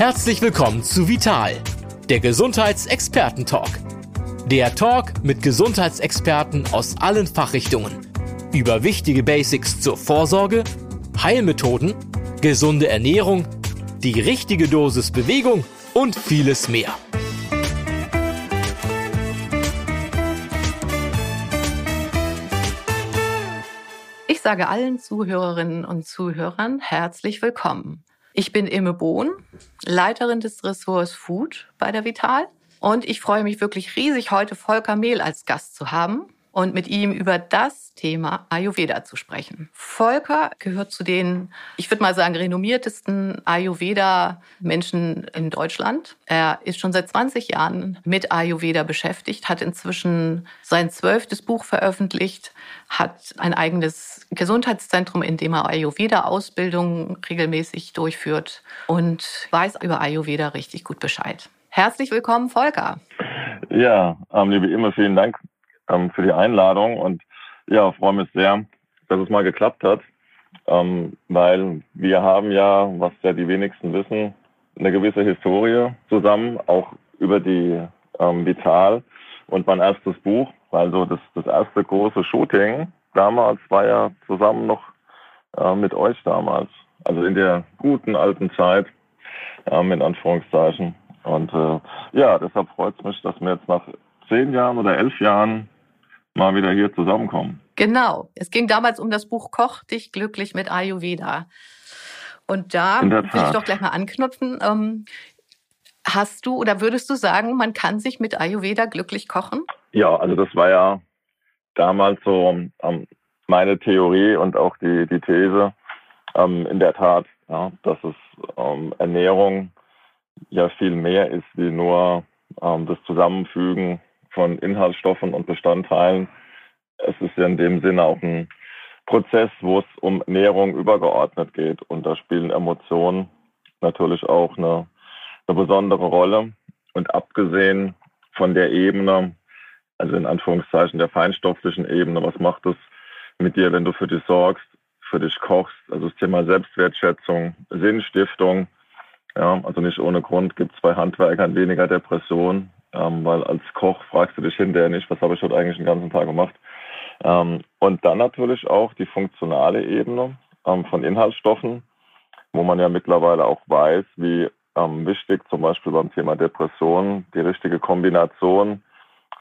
Herzlich willkommen zu Vital, der Gesundheitsexperten-Talk. Der Talk mit Gesundheitsexperten aus allen Fachrichtungen über wichtige Basics zur Vorsorge, Heilmethoden, gesunde Ernährung, die richtige Dosis Bewegung und vieles mehr. Ich sage allen Zuhörerinnen und Zuhörern herzlich willkommen. Ich bin Imme Bohn, Leiterin des Ressorts Food bei der Vital. Und ich freue mich wirklich riesig, heute Volker Mehl als Gast zu haben und mit ihm über das Thema Ayurveda zu sprechen. Volker gehört zu den, ich würde mal sagen, renommiertesten Ayurveda-Menschen in Deutschland. Er ist schon seit 20 Jahren mit Ayurveda beschäftigt, hat inzwischen sein zwölftes Buch veröffentlicht, hat ein eigenes Gesundheitszentrum, in dem er Ayurveda-Ausbildung regelmäßig durchführt und weiß über Ayurveda richtig gut Bescheid. Herzlich willkommen, Volker. Ja, ähm, liebe Immer, vielen Dank ähm, für die Einladung. Und ja, freue mich sehr, dass es mal geklappt hat, ähm, weil wir haben ja, was ja die wenigsten wissen, eine gewisse Historie zusammen, auch über die ähm, Vital. Und mein erstes Buch, also das, das erste große Shooting damals war ja zusammen noch äh, mit euch damals, also in der guten alten Zeit, ähm, in Anführungszeichen. Und äh, ja, deshalb freut es mich, dass wir jetzt nach zehn Jahren oder elf Jahren mal wieder hier zusammenkommen. Genau. Es ging damals um das Buch Koch dich glücklich mit Ayurveda. Und da will ich doch gleich mal anknüpfen. Ähm, hast du oder würdest du sagen, man kann sich mit Ayurveda glücklich kochen? Ja, also das war ja damals so ähm, meine Theorie und auch die, die These. Ähm, in der Tat, ja, dass es Ernährung ja viel mehr ist wie nur das Zusammenfügen von Inhaltsstoffen und Bestandteilen. Es ist ja in dem Sinne auch ein Prozess, wo es um Ernährung übergeordnet geht. Und da spielen Emotionen natürlich auch eine, eine besondere Rolle. Und abgesehen von der Ebene, also in Anführungszeichen der feinstofflichen Ebene, was macht es mit dir, wenn du für dich sorgst, für dich kochst? Also das Thema Selbstwertschätzung, Sinnstiftung. Ja, also nicht ohne Grund gibt es bei Handwerkern weniger Depressionen, ähm, weil als Koch fragst du dich hinterher nicht, was habe ich heute eigentlich den ganzen Tag gemacht. Ähm, und dann natürlich auch die funktionale Ebene ähm, von Inhaltsstoffen, wo man ja mittlerweile auch weiß, wie ähm, wichtig zum Beispiel beim Thema Depression die richtige Kombination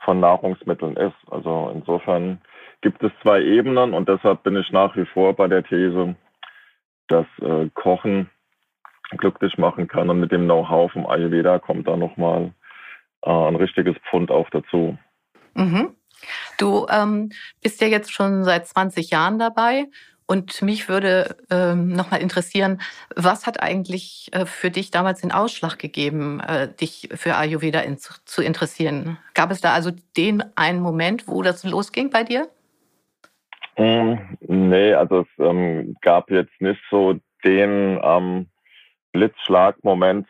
von Nahrungsmitteln ist. Also insofern gibt es zwei Ebenen und deshalb bin ich nach wie vor bei der These, dass äh, Kochen glücklich machen kann und mit dem Know-how vom Ayurveda kommt da nochmal äh, ein richtiges Pfund auch dazu. Mhm. Du ähm, bist ja jetzt schon seit 20 Jahren dabei und mich würde ähm, nochmal interessieren, was hat eigentlich äh, für dich damals den Ausschlag gegeben, äh, dich für Ayurveda in, zu interessieren? Gab es da also den einen Moment, wo das losging bei dir? Mm, nee, also es ähm, gab jetzt nicht so den ähm, Blitzschlagmoment,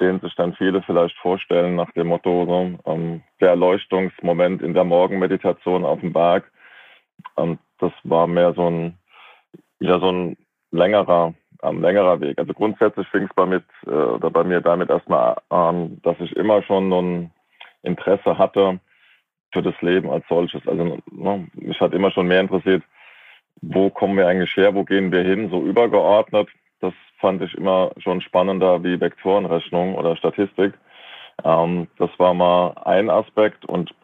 den sich dann viele vielleicht vorstellen nach dem Motto, so, ähm, der Erleuchtungsmoment in der Morgenmeditation auf dem Berg. Ähm, das war mehr so ein, ja, so ein längerer, ähm, längerer Weg. Also grundsätzlich fing es bei, äh, bei mir damit erstmal an, dass ich immer schon so ein Interesse hatte für das Leben als solches. Also ne, mich hat immer schon mehr interessiert, wo kommen wir eigentlich her, wo gehen wir hin, so übergeordnet. Das fand ich immer schon spannender wie Vektorenrechnung oder Statistik. Ähm, das war mal ein Aspekt. Und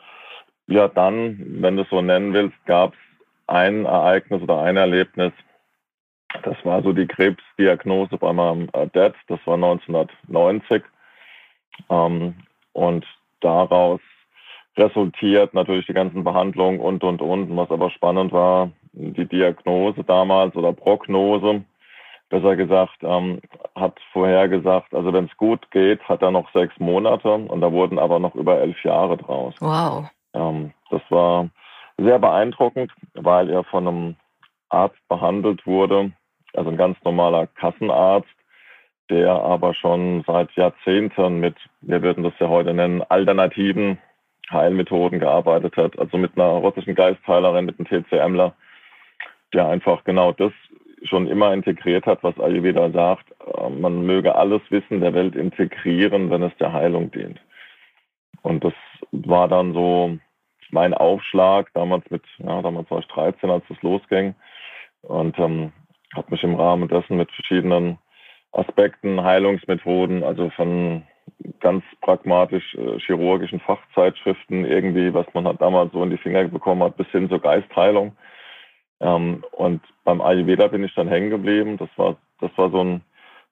ja, dann, wenn du es so nennen willst, gab es ein Ereignis oder ein Erlebnis. Das war so die Krebsdiagnose bei meinem äh, Dad. Das war 1990. Ähm, und daraus resultiert natürlich die ganzen Behandlungen und, und, und. Was aber spannend war, die Diagnose damals oder Prognose besser gesagt, ähm, hat vorhergesagt, also wenn es gut geht, hat er noch sechs Monate und da wurden aber noch über elf Jahre draus. Wow. Ähm, das war sehr beeindruckend, weil er von einem Arzt behandelt wurde, also ein ganz normaler Kassenarzt, der aber schon seit Jahrzehnten mit, wir würden das ja heute nennen, alternativen Heilmethoden gearbeitet hat, also mit einer russischen Geistheilerin, mit einem TCMler, der einfach genau das schon immer integriert hat, was Ayurveda sagt, äh, man möge alles Wissen der Welt integrieren, wenn es der Heilung dient. Und das war dann so mein Aufschlag, damals mit, ja, damals war ich 13, als es losging. Und ähm, habe mich im Rahmen dessen mit verschiedenen Aspekten, Heilungsmethoden, also von ganz pragmatisch äh, chirurgischen Fachzeitschriften irgendwie, was man halt damals so in die Finger bekommen hat, bis hin zur Geistheilung. Ähm, und beim Ayurveda bin ich dann hängen geblieben. Das war, das war so ein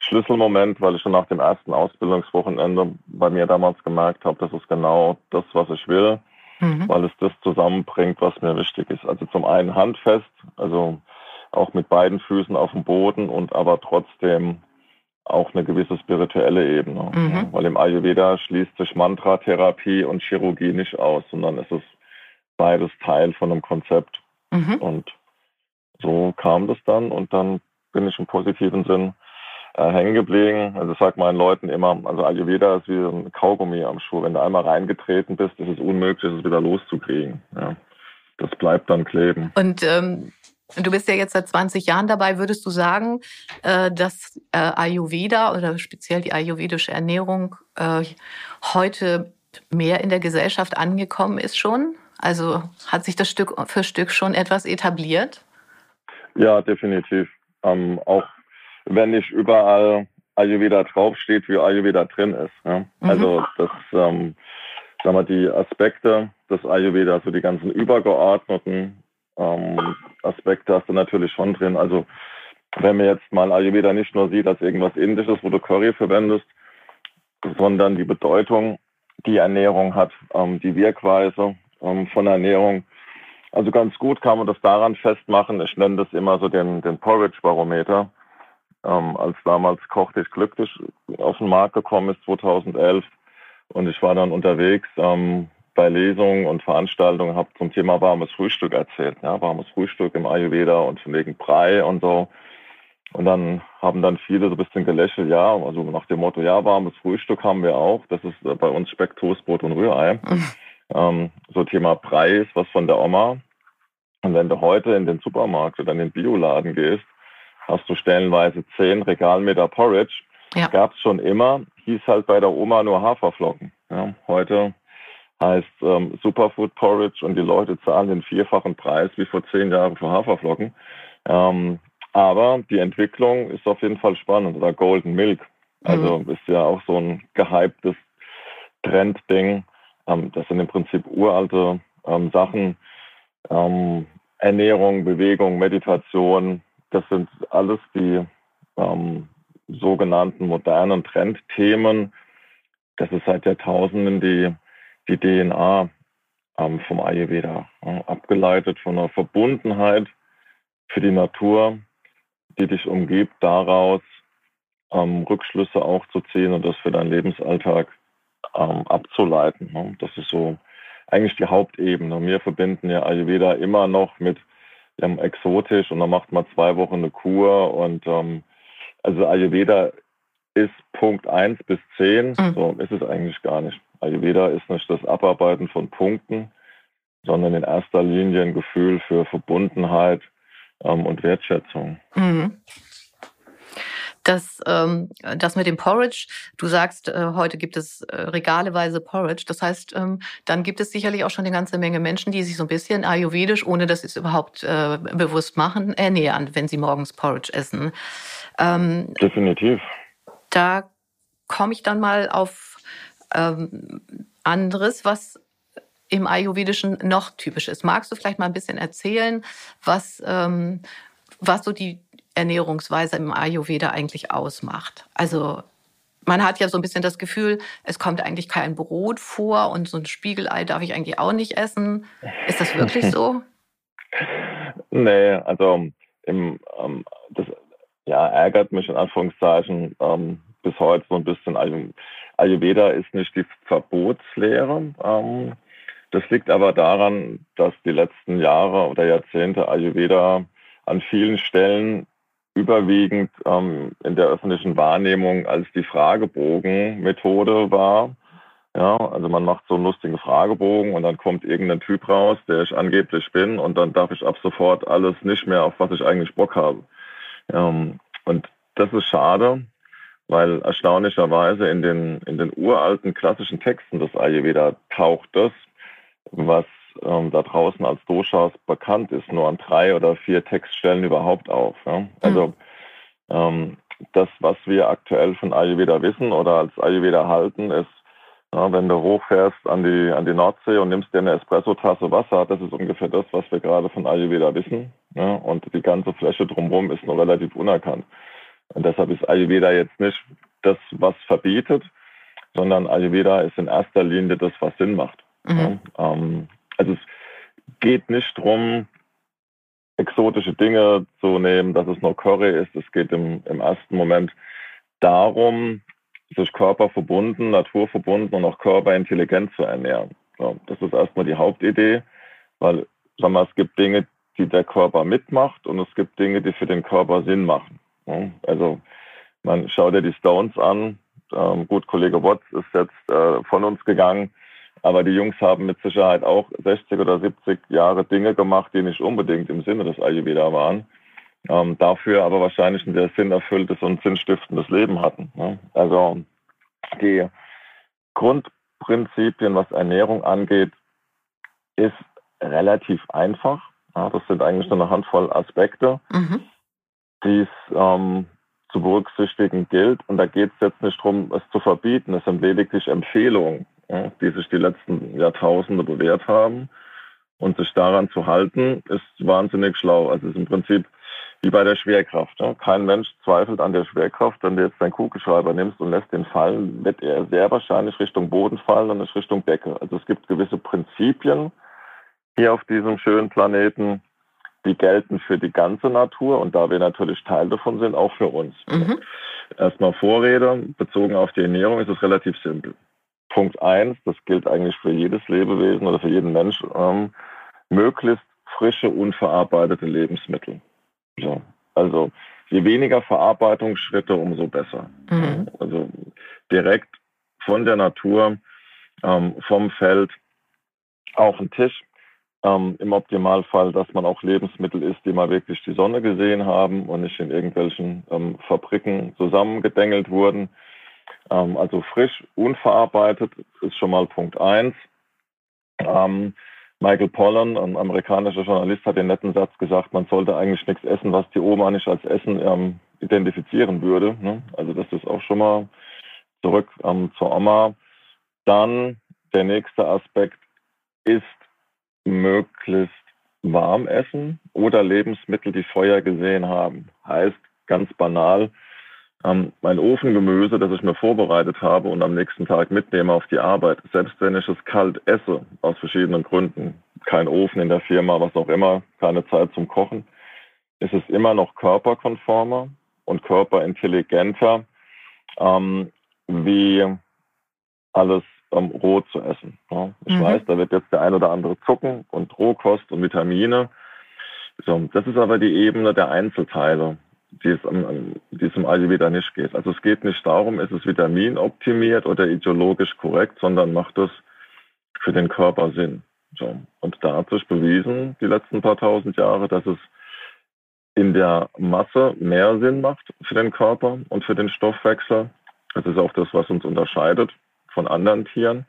Schlüsselmoment, weil ich schon nach dem ersten Ausbildungswochenende bei mir damals gemerkt habe, das ist genau das, was ich will, mhm. weil es das zusammenbringt, was mir wichtig ist. Also zum einen handfest, also auch mit beiden Füßen auf dem Boden und aber trotzdem auch eine gewisse spirituelle Ebene. Mhm. Weil im Ayurveda schließt sich Mantra-Therapie und Chirurgie nicht aus, sondern es ist beides Teil von einem Konzept. Mhm. Und so kam das dann und dann bin ich im positiven Sinn äh, hängen geblieben. Also ich sage meinen Leuten immer, also Ayurveda ist wie ein Kaugummi am Schuh. Wenn du einmal reingetreten bist, ist es unmöglich, es wieder loszukriegen. Ja. Das bleibt dann kleben. Und ähm, Du bist ja jetzt seit 20 Jahren dabei. Würdest du sagen, äh, dass äh, Ayurveda oder speziell die ayurvedische Ernährung äh, heute mehr in der Gesellschaft angekommen ist schon? Also hat sich das Stück für Stück schon etwas etabliert? Ja, definitiv. Ähm, auch wenn nicht überall Ayurveda draufsteht, wie Ayurveda drin ist. Ja? Mhm. Also das, ähm, sagen wir, die Aspekte des Ayurveda, also die ganzen übergeordneten ähm, Aspekte hast du natürlich schon drin. Also wenn man jetzt mal Ayurveda nicht nur sieht als irgendwas Indisches, wo du Curry verwendest, sondern die Bedeutung, die Ernährung hat, ähm, die Wirkweise ähm, von Ernährung. Also ganz gut kann man das daran festmachen. Ich nenne das immer so den, den Porridge-Barometer. Ähm, als damals Koch dich glücklich auf den Markt gekommen ist, 2011. Und ich war dann unterwegs, ähm, bei Lesungen und Veranstaltungen habe zum Thema warmes Frühstück erzählt. Ja, warmes Frühstück im Ayurveda und wegen Brei und so. Und dann haben dann viele so ein bisschen gelächelt, ja, also nach dem Motto, ja, warmes Frühstück haben wir auch. Das ist äh, bei uns Speck, Toastbrot und Rührei. Ähm, so Thema Brei ist was von der Oma. Und wenn du heute in den Supermarkt oder in den Bioladen gehst, hast du stellenweise zehn Regalmeter Porridge. Ja. Gab es schon immer, hieß halt bei der Oma nur Haferflocken. Ja, heute heißt ähm, Superfood Porridge und die Leute zahlen den vierfachen Preis wie vor zehn Jahren für Haferflocken. Ähm, aber die Entwicklung ist auf jeden Fall spannend. Oder Golden Milk. Also mhm. ist ja auch so ein gehyptes Trendding. Ähm, das sind im Prinzip uralte ähm, Sachen. Ähm, Ernährung, Bewegung, Meditation. Das sind alles die ähm, sogenannten modernen Trendthemen. Das ist seit Jahrtausenden die die DNA ähm, vom Ayurveda, äh, abgeleitet von einer Verbundenheit für die Natur, die dich umgibt, daraus ähm, Rückschlüsse auch zu ziehen und das für deinen Lebensalltag ähm, abzuleiten. Ne? Das ist so eigentlich die Hauptebene. Wir verbinden ja Ayurveda immer noch mit ähm, exotisch und dann macht man zwei Wochen eine Kur und ähm, also Ayurveda ist Punkt 1 bis 10, mhm. so ist es eigentlich gar nicht. Ayurveda ist nicht das Abarbeiten von Punkten, sondern in erster Linie ein Gefühl für Verbundenheit ähm, und Wertschätzung. Mhm. Das, ähm, das mit dem Porridge, du sagst, äh, heute gibt es äh, regaleweise Porridge. Das heißt, ähm, dann gibt es sicherlich auch schon eine ganze Menge Menschen, die sich so ein bisschen ayurvedisch, ohne dass sie es überhaupt äh, bewusst machen, ernähren, wenn sie morgens Porridge essen. Ähm, Definitiv. Da komme ich dann mal auf ähm, anderes, was im Ayurvedischen noch typisch ist. Magst du vielleicht mal ein bisschen erzählen, was, ähm, was so die Ernährungsweise im Ayurveda eigentlich ausmacht? Also man hat ja so ein bisschen das Gefühl, es kommt eigentlich kein Brot vor und so ein Spiegelei darf ich eigentlich auch nicht essen. Ist das wirklich so? nee, also im, ähm, das ja, ärgert mich in Anführungszeichen ähm, bis heute so ein bisschen. Also Ayurveda ist nicht die Verbotslehre. Ähm, das liegt aber daran, dass die letzten Jahre oder Jahrzehnte Ayurveda an vielen Stellen überwiegend ähm, in der öffentlichen Wahrnehmung als die Fragebogen-Methode war. Ja, also man macht so einen lustigen Fragebogen und dann kommt irgendein Typ raus, der ich angeblich bin und dann darf ich ab sofort alles nicht mehr, auf was ich eigentlich Bock habe. Ähm, und das ist schade, weil erstaunlicherweise in den, in den uralten klassischen Texten des Ayurveda taucht das, was ähm, da draußen als Doshas bekannt ist, nur an drei oder vier Textstellen überhaupt auf. Ja? Also mhm. ähm, das, was wir aktuell von Ayurveda wissen oder als Ayurveda halten, ist, ja, wenn du hochfährst an die, an die Nordsee und nimmst dir eine Espresso-Tasse Wasser, das ist ungefähr das, was wir gerade von Ayurveda wissen. Ja? Und die ganze Fläche drumherum ist noch relativ unerkannt. Und deshalb ist Ayurveda jetzt nicht das, was verbietet, sondern Ayurveda ist in erster Linie das, was Sinn macht. Mhm. Ja? Ähm, also es geht nicht darum, exotische Dinge zu nehmen, dass es nur Curry ist. Es geht im, im ersten Moment darum, sich körperverbunden, naturverbunden und auch körperintelligent zu ernähren. Ja, das ist erstmal die Hauptidee, weil sagen wir, es gibt Dinge, die der Körper mitmacht und es gibt Dinge, die für den Körper Sinn machen. Also man schaut ja die Stones an. Ähm, gut, Kollege Watts ist jetzt äh, von uns gegangen. Aber die Jungs haben mit Sicherheit auch 60 oder 70 Jahre Dinge gemacht, die nicht unbedingt im Sinne des Ayurveda waren. Ähm, dafür aber wahrscheinlich ein sehr sinnerfülltes und sinnstiftendes Leben hatten. Ne? Also die Grundprinzipien, was Ernährung angeht, ist relativ einfach. Ja, das sind eigentlich nur eine Handvoll Aspekte, mhm. die es ähm, zu berücksichtigen gilt. Und da geht es jetzt nicht darum, es zu verbieten. Es sind lediglich Empfehlungen die sich die letzten Jahrtausende bewährt haben. Und sich daran zu halten, ist wahnsinnig schlau. Also es ist im Prinzip wie bei der Schwerkraft. Ja. Kein Mensch zweifelt an der Schwerkraft. Wenn du jetzt deinen Kugelschreiber nimmst und lässt den fallen, wird er sehr wahrscheinlich Richtung Boden fallen und nicht Richtung Decke. Also es gibt gewisse Prinzipien hier auf diesem schönen Planeten, die gelten für die ganze Natur und da wir natürlich Teil davon sind, auch für uns. Mhm. Erstmal Vorrede, bezogen auf die Ernährung ist es relativ simpel. Punkt eins, das gilt eigentlich für jedes Lebewesen oder für jeden Mensch, ähm, möglichst frische, unverarbeitete Lebensmittel. So. Also je weniger Verarbeitungsschritte, umso besser. Mhm. Also direkt von der Natur, ähm, vom Feld auf den Tisch. Ähm, Im Optimalfall, dass man auch Lebensmittel isst, die mal wirklich die Sonne gesehen haben und nicht in irgendwelchen ähm, Fabriken zusammengedengelt wurden. Ähm, also frisch, unverarbeitet ist schon mal Punkt eins. Ähm, Michael Pollan, ein amerikanischer Journalist, hat den netten Satz gesagt, man sollte eigentlich nichts essen, was die Oma nicht als Essen ähm, identifizieren würde. Ne? Also das ist auch schon mal zurück ähm, zur Oma. Dann der nächste Aspekt ist möglichst warm essen oder Lebensmittel, die Feuer gesehen haben. Heißt ganz banal, ähm, mein Ofengemüse, das ich mir vorbereitet habe und am nächsten Tag mitnehme auf die Arbeit, selbst wenn ich es kalt esse, aus verschiedenen Gründen, kein Ofen in der Firma, was auch immer, keine Zeit zum Kochen, ist es immer noch körperkonformer und körperintelligenter, ähm, wie alles ähm, roh zu essen. Ja. Ich mhm. weiß, da wird jetzt der ein oder andere zucken und Rohkost und Vitamine. So, das ist aber die Ebene der Einzelteile die es, um, die es im Ayurveda nicht geht. Also es geht nicht darum, ist es Vitamin optimiert oder ideologisch korrekt, sondern macht es für den Körper Sinn. So. Und da hat sich bewiesen, die letzten paar tausend Jahre, dass es in der Masse mehr Sinn macht für den Körper und für den Stoffwechsel. Das ist auch das, was uns unterscheidet von anderen Tieren,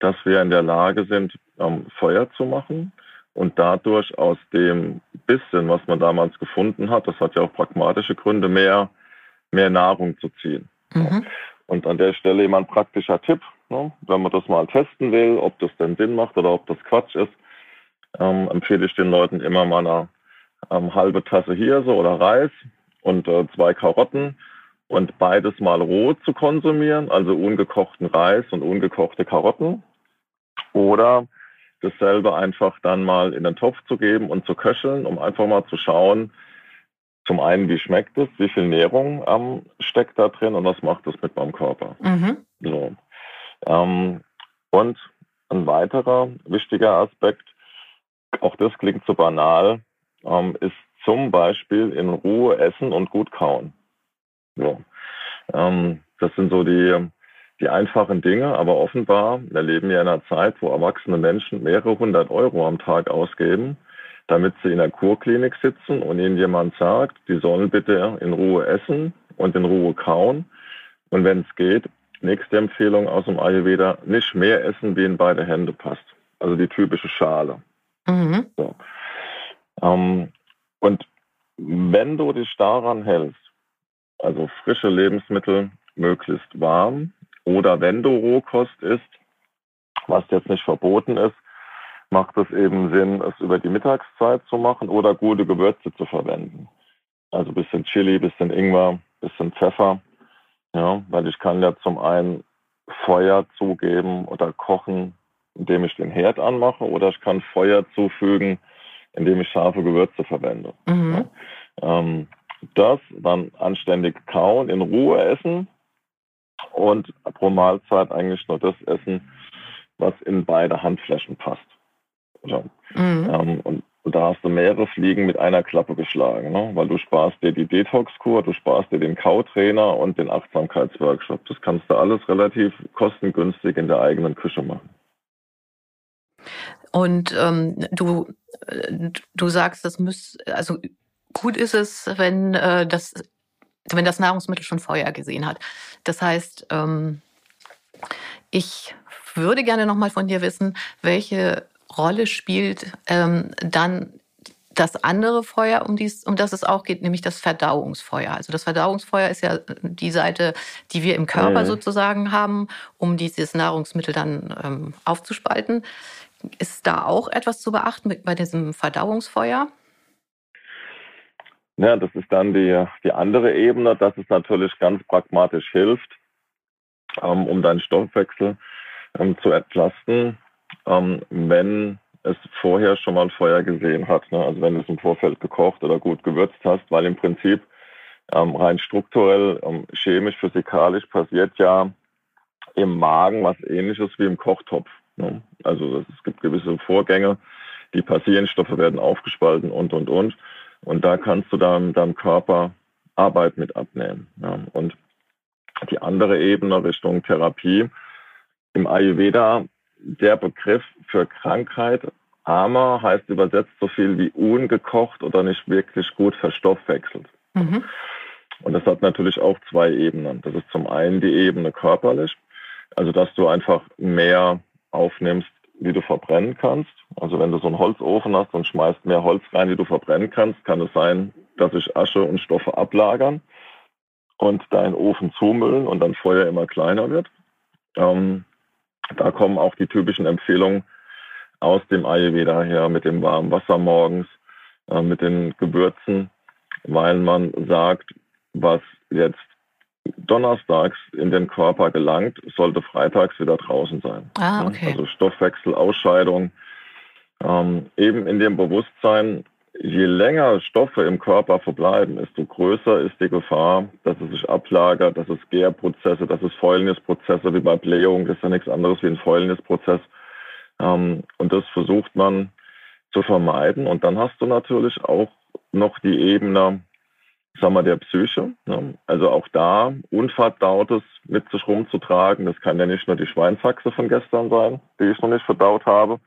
dass wir in der Lage sind, ähm, Feuer zu machen und dadurch aus dem bisschen, was man damals gefunden hat, das hat ja auch pragmatische Gründe, mehr, mehr Nahrung zu ziehen. Mhm. Und an der Stelle immer ein praktischer Tipp, ne? wenn man das mal testen will, ob das denn Sinn macht oder ob das Quatsch ist, ähm, empfehle ich den Leuten immer mal eine ähm, halbe Tasse Hirse oder Reis und äh, zwei Karotten und beides mal roh zu konsumieren, also ungekochten Reis und ungekochte Karotten. Oder dasselbe einfach dann mal in den Topf zu geben und zu köcheln, um einfach mal zu schauen, zum einen, wie schmeckt es, wie viel Nährung ähm, steckt da drin und was macht es mit meinem Körper. Mhm. So. Ähm, und ein weiterer wichtiger Aspekt, auch das klingt so banal, ähm, ist zum Beispiel in Ruhe essen und gut kauen. So. Ähm, das sind so die die einfachen Dinge, aber offenbar, wir leben ja in einer Zeit, wo erwachsene Menschen mehrere hundert Euro am Tag ausgeben, damit sie in der Kurklinik sitzen und ihnen jemand sagt, die sollen bitte in Ruhe essen und in Ruhe kauen, Und wenn es geht, nächste Empfehlung aus dem Ayurveda, nicht mehr essen, wie in beide Hände passt. Also die typische Schale. Mhm. So. Ähm, und wenn du dich daran hältst, also frische Lebensmittel möglichst warm, oder wenn du Rohkost isst, was jetzt nicht verboten ist, macht es eben Sinn, es über die Mittagszeit zu machen oder gute Gewürze zu verwenden. Also ein bisschen Chili, bisschen Ingwer, bisschen Pfeffer. Ja, weil ich kann ja zum einen Feuer zugeben oder kochen, indem ich den Herd anmache, oder ich kann Feuer zufügen, indem ich scharfe Gewürze verwende. Mhm. Ja, ähm, das dann anständig kauen, in Ruhe essen und pro Mahlzeit eigentlich nur das essen, was in beide Handflächen passt. So. Mhm. Ähm, und, und, da hast du mehrere Fliegen mit einer Klappe geschlagen, ne? weil du sparst dir die Detox-Kur, du sparst dir den Kautrainer und den Achtsamkeitsworkshop. Das kannst du alles relativ kostengünstig in der eigenen Küche machen. Und ähm, du, äh, du sagst, das muss, also gut ist es, wenn äh, das, wenn das Nahrungsmittel schon Feuer gesehen hat. Das heißt, ähm, ich würde gerne noch mal von dir wissen, welche Rolle spielt ähm, dann das andere Feuer, um, dies, um das es auch geht, nämlich das Verdauungsfeuer. Also das Verdauungsfeuer ist ja die Seite, die wir im Körper mhm. sozusagen haben, um dieses Nahrungsmittel dann ähm, aufzuspalten. Ist da auch etwas zu beachten bei diesem Verdauungsfeuer? Ja, das ist dann die, die andere Ebene, dass es natürlich ganz pragmatisch hilft, ähm, um deinen Stoffwechsel ähm, zu entlasten ähm, wenn es vorher schon mal Feuer gesehen hat. Ne? Also wenn du es im Vorfeld gekocht oder gut gewürzt hast, weil im Prinzip ähm, rein strukturell, ähm, chemisch, physikalisch passiert ja im Magen was ähnliches wie im Kochtopf. Ne? Also es gibt gewisse Vorgänge, die passieren, Stoffe werden aufgespalten und, und, und. Und da kannst du dann deinem Körper Arbeit mit abnehmen. Ja? Und die andere Ebene Richtung Therapie. Im Ayurveda der Begriff für Krankheit Ama heißt übersetzt so viel wie ungekocht oder nicht wirklich gut verstoffwechselt. Mhm. Und das hat natürlich auch zwei Ebenen. Das ist zum einen die Ebene körperlich, also dass du einfach mehr aufnimmst, wie du verbrennen kannst. Also wenn du so einen Holzofen hast und schmeißt mehr Holz rein, wie du verbrennen kannst, kann es sein, dass sich Asche und Stoffe ablagern und dein Ofen zumüllen und dann Feuer immer kleiner wird. Ähm, da kommen auch die typischen Empfehlungen aus dem Ayurveda her mit dem warmen Wasser morgens, äh, mit den Gewürzen, weil man sagt, was jetzt donnerstags in den Körper gelangt, sollte freitags wieder draußen sein. Ah, okay. Also Stoffwechsel, Ausscheidung, ähm, eben in dem Bewusstsein, je länger Stoffe im Körper verbleiben, desto größer ist die Gefahr, dass es sich ablagert, dass es Gärprozesse, dass es Fäulnisprozesse wie bei Blähung, das ist ja nichts anderes wie ein Fäulnisprozess. Ähm, und das versucht man zu vermeiden. Und dann hast du natürlich auch noch die Ebene, sagen wir, der Psyche. Ne? Also auch da Unverdautes mit sich rumzutragen. Das kann ja nicht nur die Schweinshaxe von gestern sein, die ich noch nicht verdaut habe,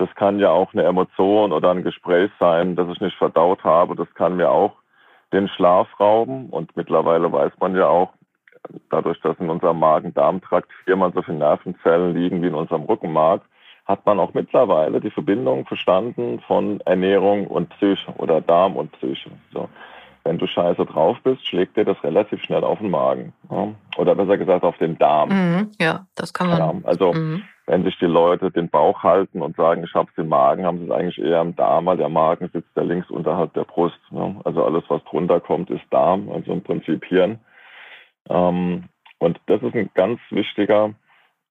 das kann ja auch eine Emotion oder ein Gespräch sein, das ich nicht verdaut habe. Das kann mir auch den Schlaf rauben. Und mittlerweile weiß man ja auch, dadurch, dass in unserem Magen-Darm-Trakt viermal so viele Nervenzellen liegen wie in unserem Rückenmark, hat man auch mittlerweile die Verbindung verstanden von Ernährung und Psyche oder Darm und Psyche. So. Wenn du scheiße drauf bist, schlägt dir das relativ schnell auf den Magen. Ja? Oder besser gesagt auf den Darm. Mhm, ja, das kann man. Ja, also mhm wenn sich die Leute den Bauch halten und sagen, ich habe es im Magen, haben sie es eigentlich eher im Darm, weil der Magen sitzt ja links unterhalb der Brust. Ne? Also alles, was drunter kommt, ist Darm, also im Prinzip Hirn. Ähm, und das ist ein ganz wichtiger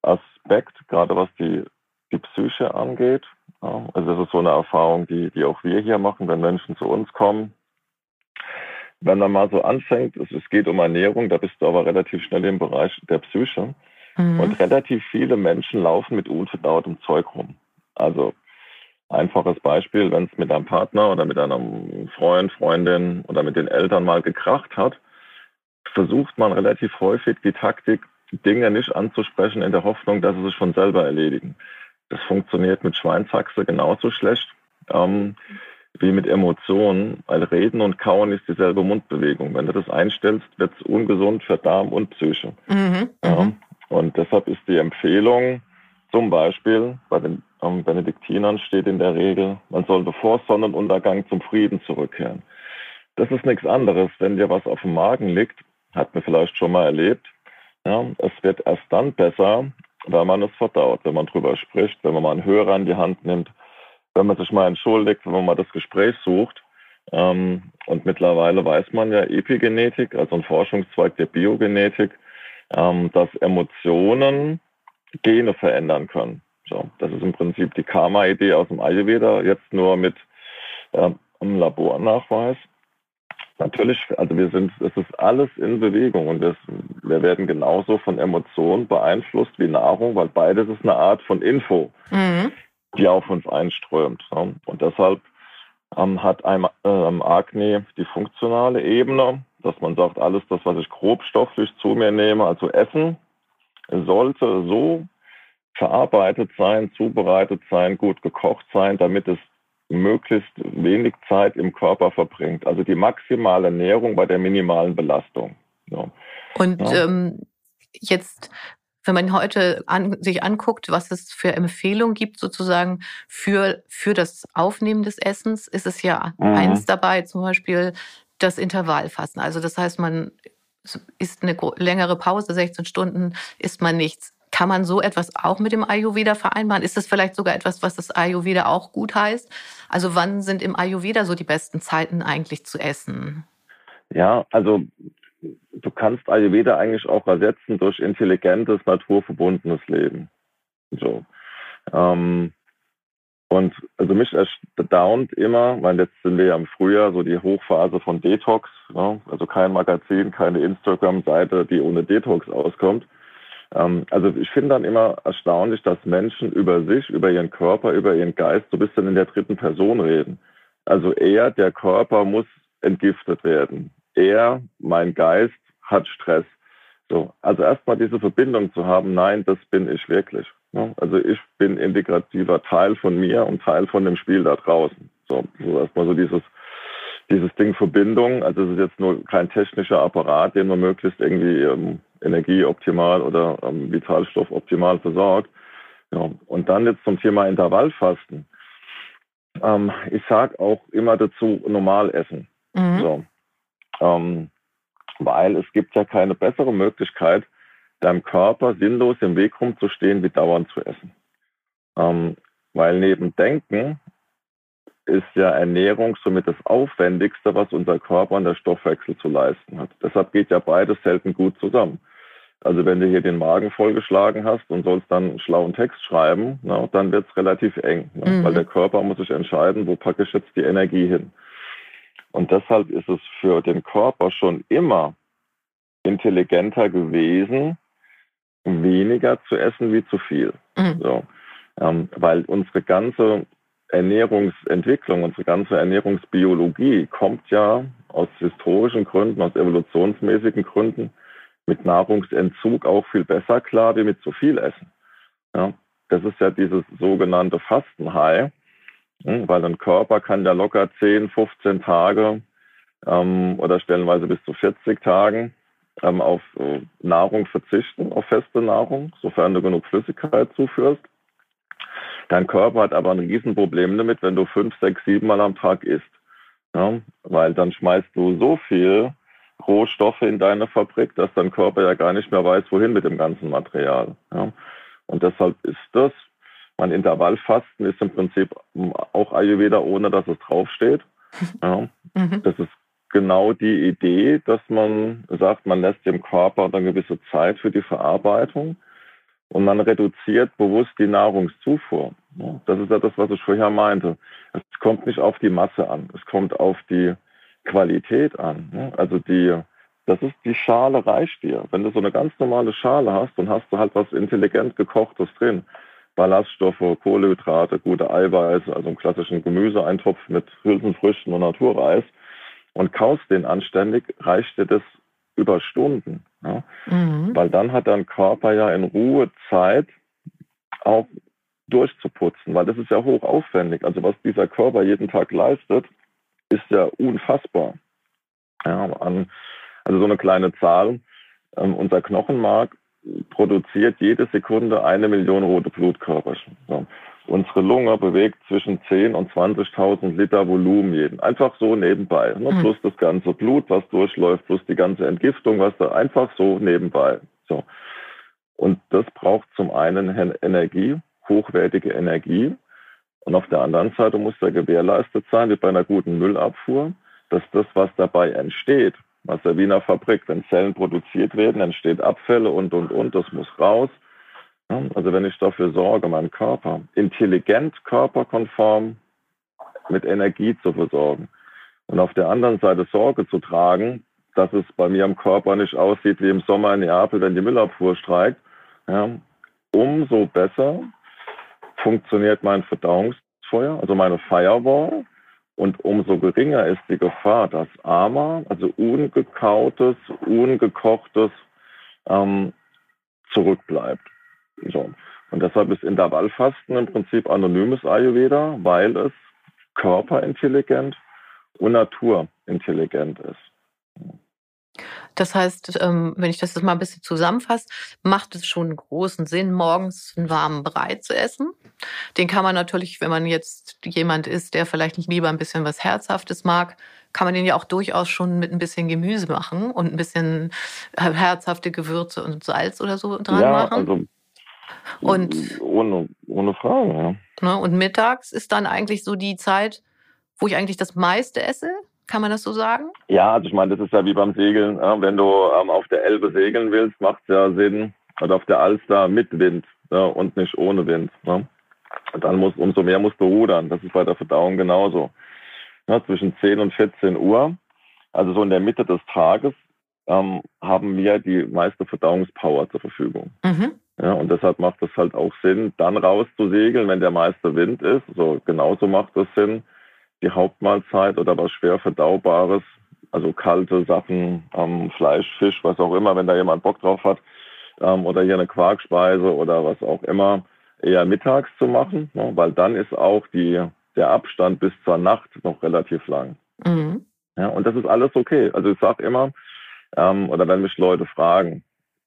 Aspekt, gerade was die, die Psyche angeht. Ja? Also das ist so eine Erfahrung, die, die auch wir hier machen, wenn Menschen zu uns kommen. Wenn man mal so anfängt, es, es geht um Ernährung, da bist du aber relativ schnell im Bereich der Psyche. Mhm. Und relativ viele Menschen laufen mit unverdautem Zeug rum. Also einfaches Beispiel, wenn es mit einem Partner oder mit einem Freund, Freundin oder mit den Eltern mal gekracht hat, versucht man relativ häufig die Taktik, Dinge nicht anzusprechen in der Hoffnung, dass sie sich von selber erledigen. Das funktioniert mit Schweinshaxe genauso schlecht. Ähm, wie mit Emotionen, weil Reden und Kauen ist dieselbe Mundbewegung. Wenn du das einstellst, wird es ungesund für Darm und Psyche. Mhm, ja. Mhm. Und deshalb ist die Empfehlung, zum Beispiel bei den ähm, Benediktinern steht in der Regel, man sollte vor Sonnenuntergang zum Frieden zurückkehren. Das ist nichts anderes. Wenn dir was auf dem Magen liegt, hat man vielleicht schon mal erlebt, ja, es wird erst dann besser, wenn man es verdaut, wenn man drüber spricht, wenn man mal einen Hörer in die Hand nimmt, wenn man sich mal entschuldigt, wenn man mal das Gespräch sucht. Ähm, und mittlerweile weiß man ja Epigenetik, also ein Forschungszweig der Biogenetik, ähm, dass Emotionen Gene verändern können. So, das ist im Prinzip die Karma-Idee aus dem Ayurveda, jetzt nur mit ähm, einem Labornachweis. Natürlich, also wir sind, es ist alles in Bewegung und wir, wir werden genauso von Emotionen beeinflusst wie Nahrung, weil beides ist eine Art von Info, mhm. Die auf uns einströmt. Ne? Und deshalb ähm, hat ein ähm, Agni die funktionale Ebene, dass man sagt, alles das, was ich grobstofflich zu mir nehme, also Essen, sollte so verarbeitet sein, zubereitet sein, gut gekocht sein, damit es möglichst wenig Zeit im Körper verbringt. Also die maximale Ernährung bei der minimalen Belastung. Ja. Und ja. Ähm, jetzt, wenn man heute an, sich anguckt, was es für Empfehlungen gibt, sozusagen für, für das Aufnehmen des Essens, ist es ja mhm. eins dabei, zum Beispiel das Intervallfasten. Also das heißt, man isst eine längere Pause, 16 Stunden, isst man nichts. Kann man so etwas auch mit dem Ayurveda vereinbaren? Ist das vielleicht sogar etwas, was das Ayurveda auch gut heißt? Also wann sind im Ayurveda so die besten Zeiten eigentlich zu essen? Ja, also du kannst Ayurveda eigentlich auch ersetzen durch intelligentes, naturverbundenes Leben. So. Ähm, und also mich erstaunt immer, weil jetzt sind wir ja im Frühjahr so die Hochphase von Detox, ne? also kein Magazin, keine Instagram-Seite, die ohne Detox auskommt. Ähm, also ich finde dann immer erstaunlich, dass Menschen über sich, über ihren Körper, über ihren Geist so ein bisschen in der dritten Person reden. Also er, der Körper muss entgiftet werden. Er, mein Geist, hat Stress. So, also erstmal diese Verbindung zu haben, nein, das bin ich wirklich. Ne? Also ich bin integrativer Teil von mir und Teil von dem Spiel da draußen. So, so erstmal so dieses, dieses Ding Verbindung. Also es ist jetzt nur kein technischer Apparat, den man möglichst irgendwie ähm, energieoptimal oder ähm, Vitalstoff optimal versorgt. Ja, und dann jetzt zum Thema Intervallfasten. Ähm, ich sage auch immer dazu normal essen. Mhm. So. Ähm, weil es gibt ja keine bessere Möglichkeit, deinem Körper sinnlos im Weg rumzustehen, wie dauernd zu essen. Ähm, weil neben Denken ist ja Ernährung somit das Aufwendigste, was unser Körper an der Stoffwechsel zu leisten hat. Deshalb geht ja beides selten gut zusammen. Also wenn du hier den Magen vollgeschlagen hast und sollst dann einen schlauen Text schreiben, na, dann wird es relativ eng, ne? mhm. weil der Körper muss sich entscheiden, wo packe ich jetzt die Energie hin. Und deshalb ist es für den Körper schon immer intelligenter gewesen, weniger zu essen wie zu viel. Mhm. So. Ähm, weil unsere ganze Ernährungsentwicklung, unsere ganze Ernährungsbiologie kommt ja aus historischen Gründen, aus evolutionsmäßigen Gründen mit Nahrungsentzug auch viel besser klar wie mit zu viel Essen. Ja, das ist ja dieses sogenannte Fastenhigh, weil ein Körper kann ja locker 10, 15 Tage ähm, oder stellenweise bis zu 40 Tagen ähm, auf äh, Nahrung verzichten, auf feste Nahrung, sofern du genug Flüssigkeit zuführst. Dein Körper hat aber ein Riesenproblem damit, wenn du fünf, sechs, sieben Mal am Tag isst. Ja, weil dann schmeißt du so viel Rohstoffe in deine Fabrik, dass dein Körper ja gar nicht mehr weiß, wohin mit dem ganzen Material. Ja. Und deshalb ist das, mein Intervallfasten ist im Prinzip auch Ayurveda, ohne dass es draufsteht. Ja. Mhm. Das ist genau die Idee, dass man sagt, man lässt dem Körper eine gewisse Zeit für die Verarbeitung und man reduziert bewusst die Nahrungszufuhr. Das ist ja das, was ich vorher meinte. Es kommt nicht auf die Masse an, es kommt auf die Qualität an. Also die, das ist die Schale reicht dir. Wenn du so eine ganz normale Schale hast, dann hast du halt was intelligent gekochtes drin. Ballaststoffe, Kohlenhydrate, gute Eiweiße, also einen klassischen Gemüseeintopf mit Hülsenfrüchten und Naturreis und kaust den anständig, reicht dir das über Stunden. Ja? Mhm. Weil dann hat dein Körper ja in Ruhe Zeit, auch durchzuputzen, weil das ist ja hochaufwendig. Also was dieser Körper jeden Tag leistet, ist ja unfassbar. Ja, an, also so eine kleine Zahl. Ähm, unser Knochenmark produziert jede Sekunde eine Million rote Blutkörperchen. So. Unsere Lunge bewegt zwischen 10 und 20.000 Liter Volumen jeden. Einfach so nebenbei. Ne? Mhm. Plus das ganze Blut, was durchläuft, plus die ganze Entgiftung, was da einfach so nebenbei. So. Und das braucht zum einen Energie, hochwertige Energie. Und auf der anderen Seite muss da gewährleistet sein, wie bei einer guten Müllabfuhr, dass das, was dabei entsteht, was der Wiener Fabrik, wenn Zellen produziert werden, entsteht Abfälle und, und, und, das muss raus. Also wenn ich dafür sorge, meinen Körper intelligent, körperkonform mit Energie zu versorgen und auf der anderen Seite Sorge zu tragen, dass es bei mir im Körper nicht aussieht wie im Sommer in Neapel, wenn die Müllabfuhr streikt, ja, umso besser funktioniert mein Verdauungsfeuer, also meine Firewall. Und umso geringer ist die Gefahr, dass AMA, also ungekautes, ungekochtes, ähm, zurückbleibt. So. Und deshalb ist Intervallfasten im Prinzip anonymes Ayurveda, weil es körperintelligent und naturintelligent ist. Das heißt, ähm, wenn ich das mal ein bisschen zusammenfasse, macht es schon großen Sinn, morgens einen warmen Brei zu essen. Den kann man natürlich, wenn man jetzt jemand ist, der vielleicht nicht lieber ein bisschen was Herzhaftes mag, kann man den ja auch durchaus schon mit ein bisschen Gemüse machen und ein bisschen äh, herzhafte Gewürze und Salz oder so dran ja, machen. Also und ohne, ohne Frage, ja. Ne, und mittags ist dann eigentlich so die Zeit, wo ich eigentlich das meiste esse. Kann man das so sagen? Ja, also ich meine, das ist ja wie beim Segeln. Ja, wenn du ähm, auf der Elbe segeln willst, macht es ja Sinn, oder auf der Alster mit Wind ja, und nicht ohne Wind. Ne? Und dann muss, umso mehr musst du rudern. Das ist bei der Verdauung genauso. Ja, zwischen 10 und 14 Uhr, also so in der Mitte des Tages, ähm, haben wir die meiste Verdauungspower zur Verfügung. Mhm. Ja, und deshalb macht es halt auch Sinn, dann raus zu segeln, wenn der meiste Wind ist. So genauso macht es Sinn, die Hauptmahlzeit oder was schwer verdaubares, also kalte Sachen, ähm, Fleisch, Fisch, was auch immer, wenn da jemand Bock drauf hat, ähm, oder hier eine Quarkspeise oder was auch immer, eher mittags zu machen, ne? weil dann ist auch die, der Abstand bis zur Nacht noch relativ lang. Mhm. Ja, und das ist alles okay. Also ich sage immer, ähm, oder wenn mich Leute fragen,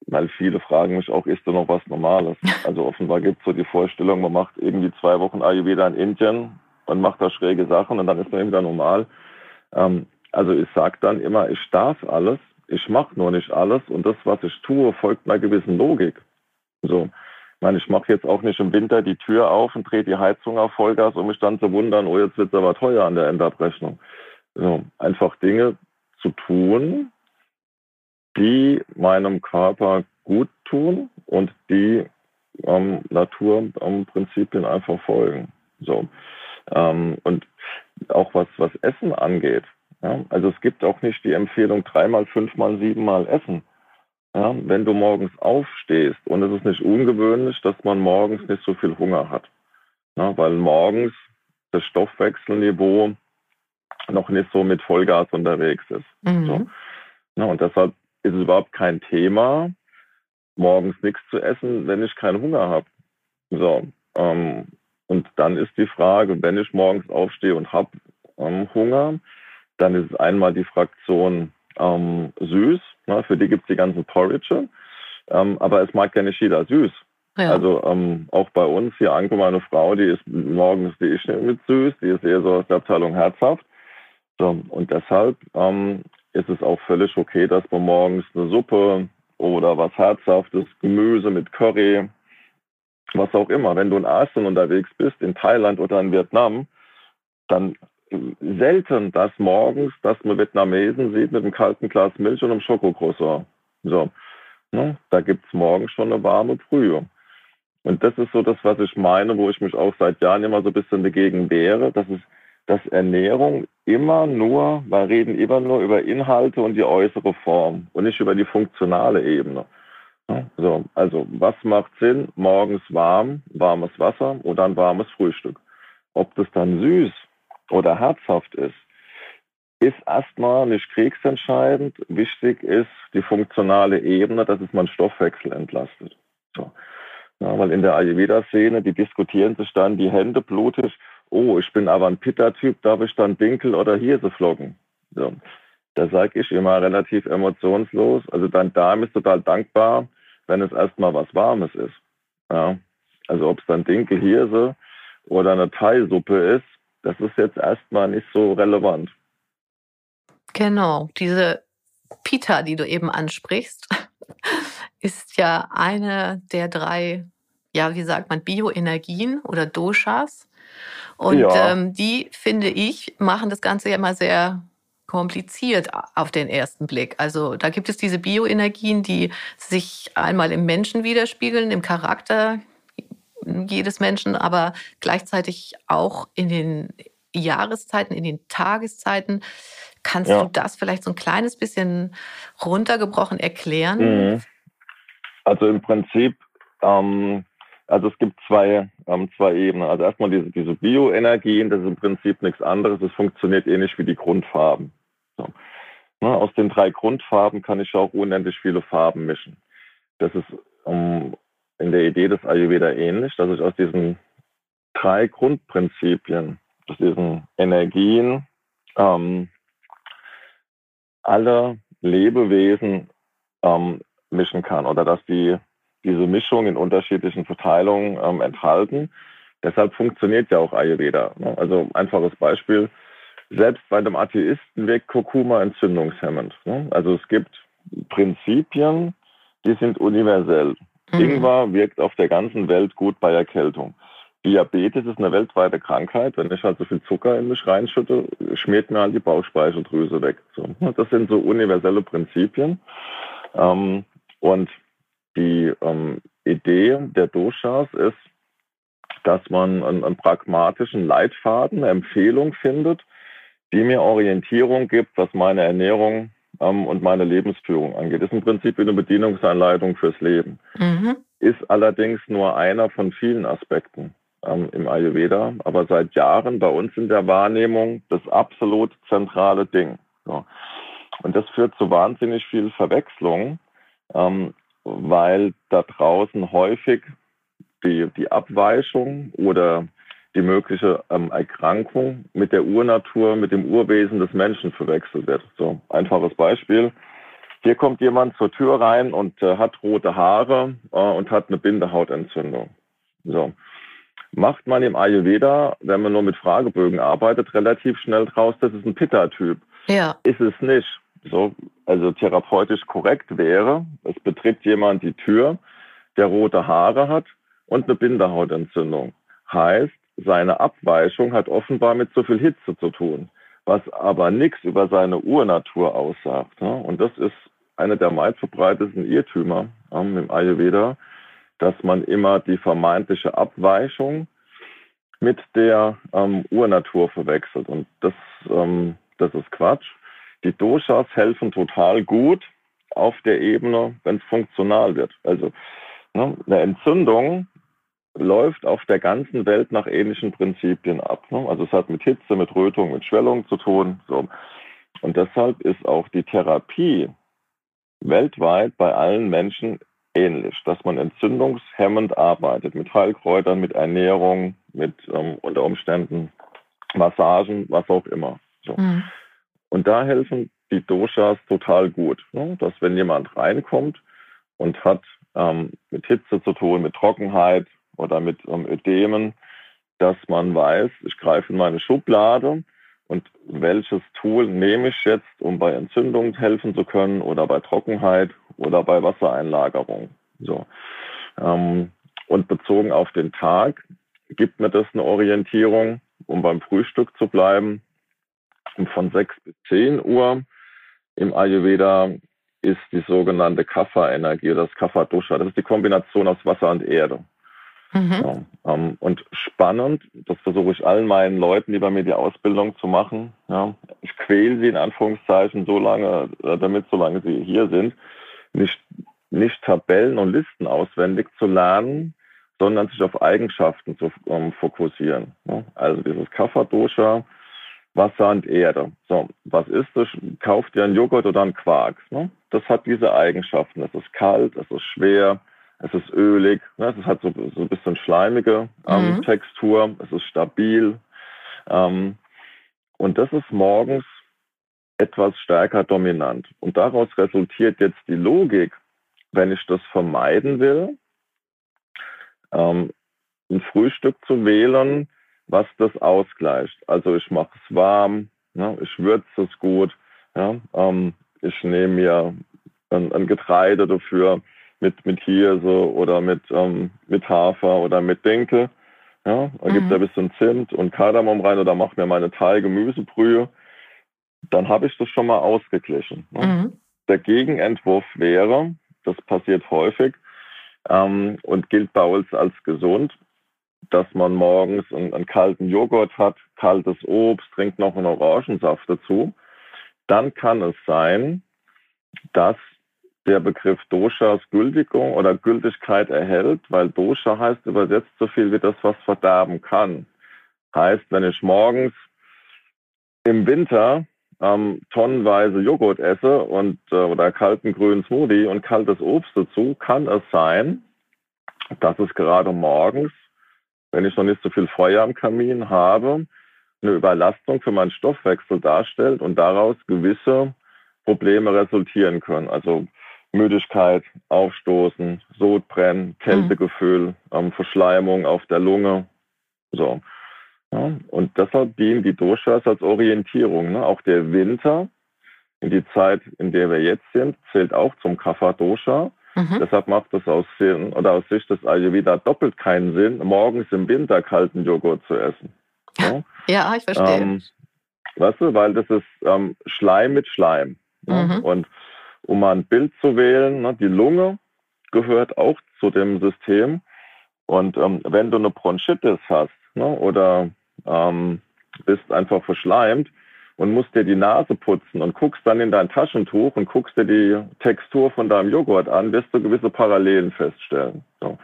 weil viele fragen mich auch, ist da noch was Normales? Also offenbar gibt es so die Vorstellung, man macht irgendwie zwei Wochen Ayurveda in Indien man macht da schräge Sachen und dann ist man wieder normal. Ähm, also ich sage dann immer, ich darf alles, ich mache nur nicht alles und das, was ich tue, folgt einer gewissen Logik. So. Ich meine, ich mache jetzt auch nicht im Winter die Tür auf und drehe die Heizung auf Vollgas, um mich dann zu wundern, oh, jetzt wird es aber teuer an der Endabrechnung. So, einfach Dinge zu tun, die meinem Körper gut tun und die ähm, Naturprinzipien einfach folgen. So. Ähm, und auch was, was Essen angeht. Ja, also es gibt auch nicht die Empfehlung dreimal, fünfmal, siebenmal essen. Ja, wenn du morgens aufstehst, und es ist nicht ungewöhnlich, dass man morgens nicht so viel Hunger hat. Ja, weil morgens das Stoffwechselniveau noch nicht so mit Vollgas unterwegs ist. Mhm. So. Ja, und deshalb ist es überhaupt kein Thema, morgens nichts zu essen, wenn ich keinen Hunger habe. So, ähm, und dann ist die Frage, wenn ich morgens aufstehe und habe ähm, Hunger, dann ist es einmal die Fraktion ähm, süß. Ne? Für die gibt es die ganzen Porridge. Ähm, aber es mag ja nicht jeder süß. Ja. Also ähm, auch bei uns hier Anke, meine Frau, die ist morgens die ich mit süß, die ist eher so aus der Abteilung herzhaft. So, und deshalb ähm, ist es auch völlig okay, dass man morgens eine Suppe oder was Herzhaftes, Gemüse mit Curry was auch immer. Wenn du in Asien unterwegs bist, in Thailand oder in Vietnam, dann selten das morgens, dass man Vietnamesen sieht mit einem kalten Glas Milch und einem Schokocroissant. So, ne? Da gibt's morgens schon eine warme Brühe. Und das ist so das, was ich meine, wo ich mich auch seit Jahren immer so ein bisschen dagegen wehre, dass es dass Ernährung immer nur, wir reden immer nur über Inhalte und die äußere Form und nicht über die funktionale Ebene. So, also was macht Sinn? Morgens warm, warmes Wasser oder ein warmes Frühstück. Ob das dann süß oder herzhaft ist, ist erstmal nicht kriegsentscheidend. Wichtig ist die funktionale Ebene, dass es meinen Stoffwechsel entlastet. So. Ja, weil in der Ayurveda-Szene, die diskutieren sich dann die Hände blutig. Oh, ich bin aber ein Pitta-Typ, darf ich dann Dinkel oder Hirseflocken? So. Da sage ich immer relativ emotionslos. Also dein Darm ist total dankbar, wenn es erstmal was Warmes ist. Ja. Also ob es dann Dinkel, Hirse oder eine Thai-Suppe ist, das ist jetzt erstmal nicht so relevant. Genau, diese Pita, die du eben ansprichst, ist ja eine der drei, ja, wie sagt man, Bioenergien oder Doshas. Und ja. ähm, die, finde ich, machen das Ganze ja immer sehr kompliziert auf den ersten Blick. Also da gibt es diese Bioenergien, die sich einmal im Menschen widerspiegeln, im Charakter jedes Menschen, aber gleichzeitig auch in den Jahreszeiten, in den Tageszeiten. Kannst ja. du das vielleicht so ein kleines bisschen runtergebrochen erklären? Mhm. Also im Prinzip, ähm, also es gibt zwei, ähm, zwei Ebenen. Also erstmal diese, diese Bioenergien, das ist im Prinzip nichts anderes. Es funktioniert ähnlich wie die Grundfarben. So. Ne, aus den drei Grundfarben kann ich auch unendlich viele Farben mischen. Das ist ähm, in der Idee des Ayurveda ähnlich, dass ich aus diesen drei Grundprinzipien, aus diesen Energien, ähm, alle Lebewesen ähm, mischen kann oder dass die diese Mischung in unterschiedlichen Verteilungen ähm, enthalten. Deshalb funktioniert ja auch Ayurveda. Ne? Also einfaches Beispiel, selbst bei einem Atheisten wirkt Kurkuma entzündungshemmend. Ne? Also es gibt Prinzipien, die sind universell. Mhm. Ingwer wirkt auf der ganzen Welt gut bei Erkältung. Diabetes ist eine weltweite Krankheit. Wenn ich halt so viel Zucker in mich reinschütte, schmiert mir halt die Bauchspeicheldrüse weg. So. Das sind so universelle Prinzipien. Ähm, und die ähm, Idee der Doshas ist, dass man einen, einen, pragmatischen Leitfaden, eine Empfehlung findet, die mir Orientierung gibt, was meine Ernährung ähm, und meine Lebensführung angeht. Ist im Prinzip eine Bedienungsanleitung fürs Leben. Mhm. Ist allerdings nur einer von vielen Aspekten ähm, im Ayurveda, aber seit Jahren bei uns in der Wahrnehmung das absolut zentrale Ding. So. Und das führt zu wahnsinnig viel Verwechslung, ähm, weil da draußen häufig die, die Abweichung oder die mögliche ähm, Erkrankung mit der Urnatur, mit dem Urwesen des Menschen verwechselt wird. So, einfaches Beispiel. Hier kommt jemand zur Tür rein und äh, hat rote Haare äh, und hat eine Bindehautentzündung. So. Macht man im Ayurveda, wenn man nur mit Fragebögen arbeitet, relativ schnell draus, das ist ein Pitta-Typ. Ja. Ist es nicht. So, also therapeutisch korrekt wäre, es betritt jemand die Tür, der rote Haare hat und eine Bindehautentzündung. Heißt, seine Abweichung hat offenbar mit so viel Hitze zu tun, was aber nichts über seine Urnatur aussagt. Ne? Und das ist eine der meistverbreitetsten Irrtümer ähm, im Ayurveda, dass man immer die vermeintliche Abweichung mit der ähm, Urnatur verwechselt. Und das, ähm, das ist Quatsch. Die Doshas helfen total gut auf der Ebene, wenn es funktional wird. Also ne, eine Entzündung läuft auf der ganzen Welt nach ähnlichen Prinzipien ab. Ne? Also es hat mit Hitze, mit Rötung, mit Schwellung zu tun. So. Und deshalb ist auch die Therapie weltweit bei allen Menschen ähnlich, dass man entzündungshemmend arbeitet mit Heilkräutern, mit Ernährung, mit ähm, unter Umständen Massagen, was auch immer. So. Mhm. Und da helfen die Doshas total gut, ne? dass wenn jemand reinkommt und hat ähm, mit Hitze zu tun, mit Trockenheit, oder mit ähm, Ödemen, dass man weiß, ich greife in meine Schublade und welches Tool nehme ich jetzt, um bei Entzündung helfen zu können oder bei Trockenheit oder bei Wassereinlagerung. So. Ähm, und bezogen auf den Tag gibt mir das eine Orientierung, um beim Frühstück zu bleiben. Und von 6 bis 10 Uhr im Ayurveda ist die sogenannte Kapha-Energie, das Kapha-Dosha. Das ist die Kombination aus Wasser und Erde. Mhm. Ja, ähm, und spannend, das versuche ich allen meinen Leuten, die bei mir die Ausbildung zu machen. Ja, ich quäle sie in Anführungszeichen so lange, äh, damit solange sie hier sind, nicht, nicht Tabellen und Listen auswendig zu lernen, sondern sich auf Eigenschaften zu ähm, fokussieren. Ja, also dieses Kapha-Dosha, Wasser und Erde. So, was ist das? Kauft ihr einen Joghurt oder einen Quark? Ne? Das hat diese Eigenschaften. Es ist kalt, es ist schwer, es ist ölig, ne? es hat so, so ein bisschen schleimige ähm, mhm. Textur, es ist stabil. Ähm, und das ist morgens etwas stärker dominant. Und daraus resultiert jetzt die Logik, wenn ich das vermeiden will, ähm, ein Frühstück zu wählen, was das ausgleicht. Also ich mache es warm, ne, ich würze es gut, ja, ähm, ich nehme mir ein, ein, Getreide dafür mit, mit Hirse oder mit, ähm, mit Hafer oder mit Dinkel. Ja, da mhm. gibt es ein bisschen Zimt und Kardamom rein oder mache mir meine Thai-Gemüsebrühe. Dann habe ich das schon mal ausgeglichen. Ne? Mhm. Der Gegenentwurf wäre, das passiert häufig ähm, und gilt bei uns als gesund, dass man morgens einen, einen, kalten Joghurt hat, kaltes Obst, trinkt noch einen Orangensaft dazu. Dann kann es sein, dass der Begriff Doshas Gültigung oder Gültigkeit erhält, weil Dosha heißt übersetzt so viel wie das, was verderben kann. Heißt, wenn ich morgens im Winter ähm, tonnenweise Joghurt esse und äh, oder kalten grünen Smoothie und kaltes Obst dazu, kann es sein, dass es gerade morgens, wenn ich noch nicht so viel Feuer am Kamin habe, eine Überlastung für meinen Stoffwechsel darstellt und daraus gewisse Probleme resultieren können. Also Müdigkeit, Aufstoßen, Sodbrennen, Kältegefühl, mhm. ähm, Verschleimung auf der Lunge. So. Ja, und deshalb dienen die Doshas als Orientierung. Ne? Auch der Winter, in die Zeit, in der wir jetzt sind, zählt auch zum Kapha-Dosha. Mhm. Deshalb macht es aus Sinn oder aus Sicht des Ayurveda doppelt keinen Sinn, morgens im Winter kalten Joghurt zu essen. Ja, ja ich verstehe. Ähm, weißt du, weil das ist ähm, Schleim mit Schleim. Mhm. Und um mal ein Bild zu wählen, ne, die Lunge gehört auch zu dem System. Und ähm, wenn du eine Bronchitis hast ne, oder ähm, bist einfach verschleimt und musst dir die Nase putzen und guckst dann in dein Taschentuch und guckst dir die Textur von deinem Joghurt an, wirst du gewisse Parallelen feststellen. So.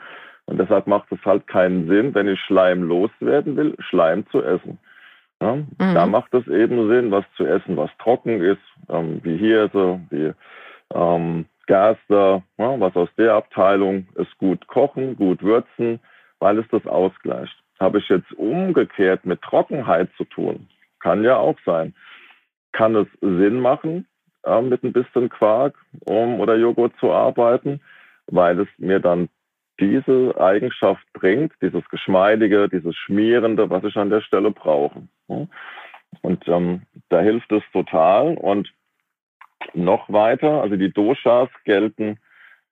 Und deshalb macht es halt keinen Sinn, wenn ich Schleim loswerden will, Schleim zu essen. Ja, mhm. Da macht es eben Sinn, was zu essen, was trocken ist, ähm, wie Hirse, wie ähm, Gerste, ja, was aus der Abteilung ist gut kochen, gut würzen, weil es das ausgleicht. Habe ich jetzt umgekehrt mit Trockenheit zu tun? Kann ja auch sein. Kann es Sinn machen, äh, mit ein bisschen Quark um, oder Joghurt zu arbeiten, weil es mir dann diese Eigenschaft bringt, dieses Geschmeidige, dieses Schmierende, was ich an der Stelle brauche. Und ähm, da hilft es total. Und noch weiter, also die Doshas gelten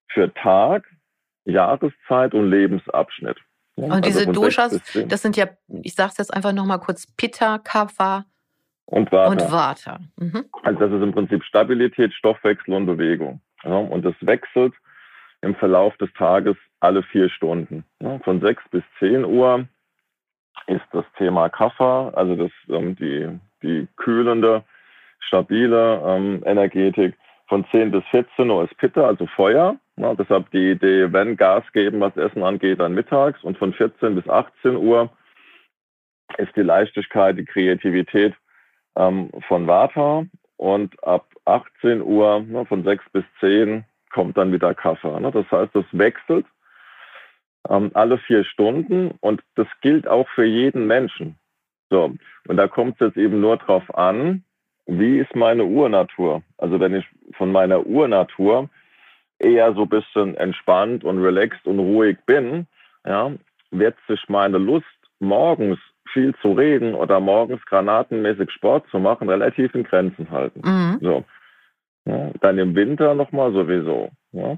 für Tag, Jahreszeit und Lebensabschnitt. Und also diese Doshas, das sind ja, ich sage es jetzt einfach nochmal kurz, Pitta, Kapha und Vata. Und Vata. Mhm. Also das ist im Prinzip Stabilität, Stoffwechsel und Bewegung. Und das wechselt im Verlauf des Tages alle vier Stunden. Von 6 bis 10 Uhr ist das Thema Kapha, also das, ähm, die, die kühlende, stabile ähm, Energetik. Von 10 bis 14 Uhr ist Pitta, also Feuer. Ja, deshalb die Idee, wenn Gas geben, was Essen angeht, dann mittags. Und von 14 bis 18 Uhr ist die Leichtigkeit, die Kreativität ähm, von Vata. Und ab 18 Uhr, ne, von 6 bis 10, kommt dann wieder Kaffee. Ne? Das heißt, das wechselt ähm, alle vier Stunden und das gilt auch für jeden Menschen. So, und da kommt es jetzt eben nur drauf an, wie ist meine Urnatur? Also wenn ich von meiner Urnatur eher so ein bisschen entspannt und relaxed und ruhig bin, ja, wird sich meine Lust, morgens viel zu reden oder morgens granatenmäßig Sport zu machen, relativ in Grenzen halten. Mhm. So. Ja, dann im Winter nochmal sowieso. Ja.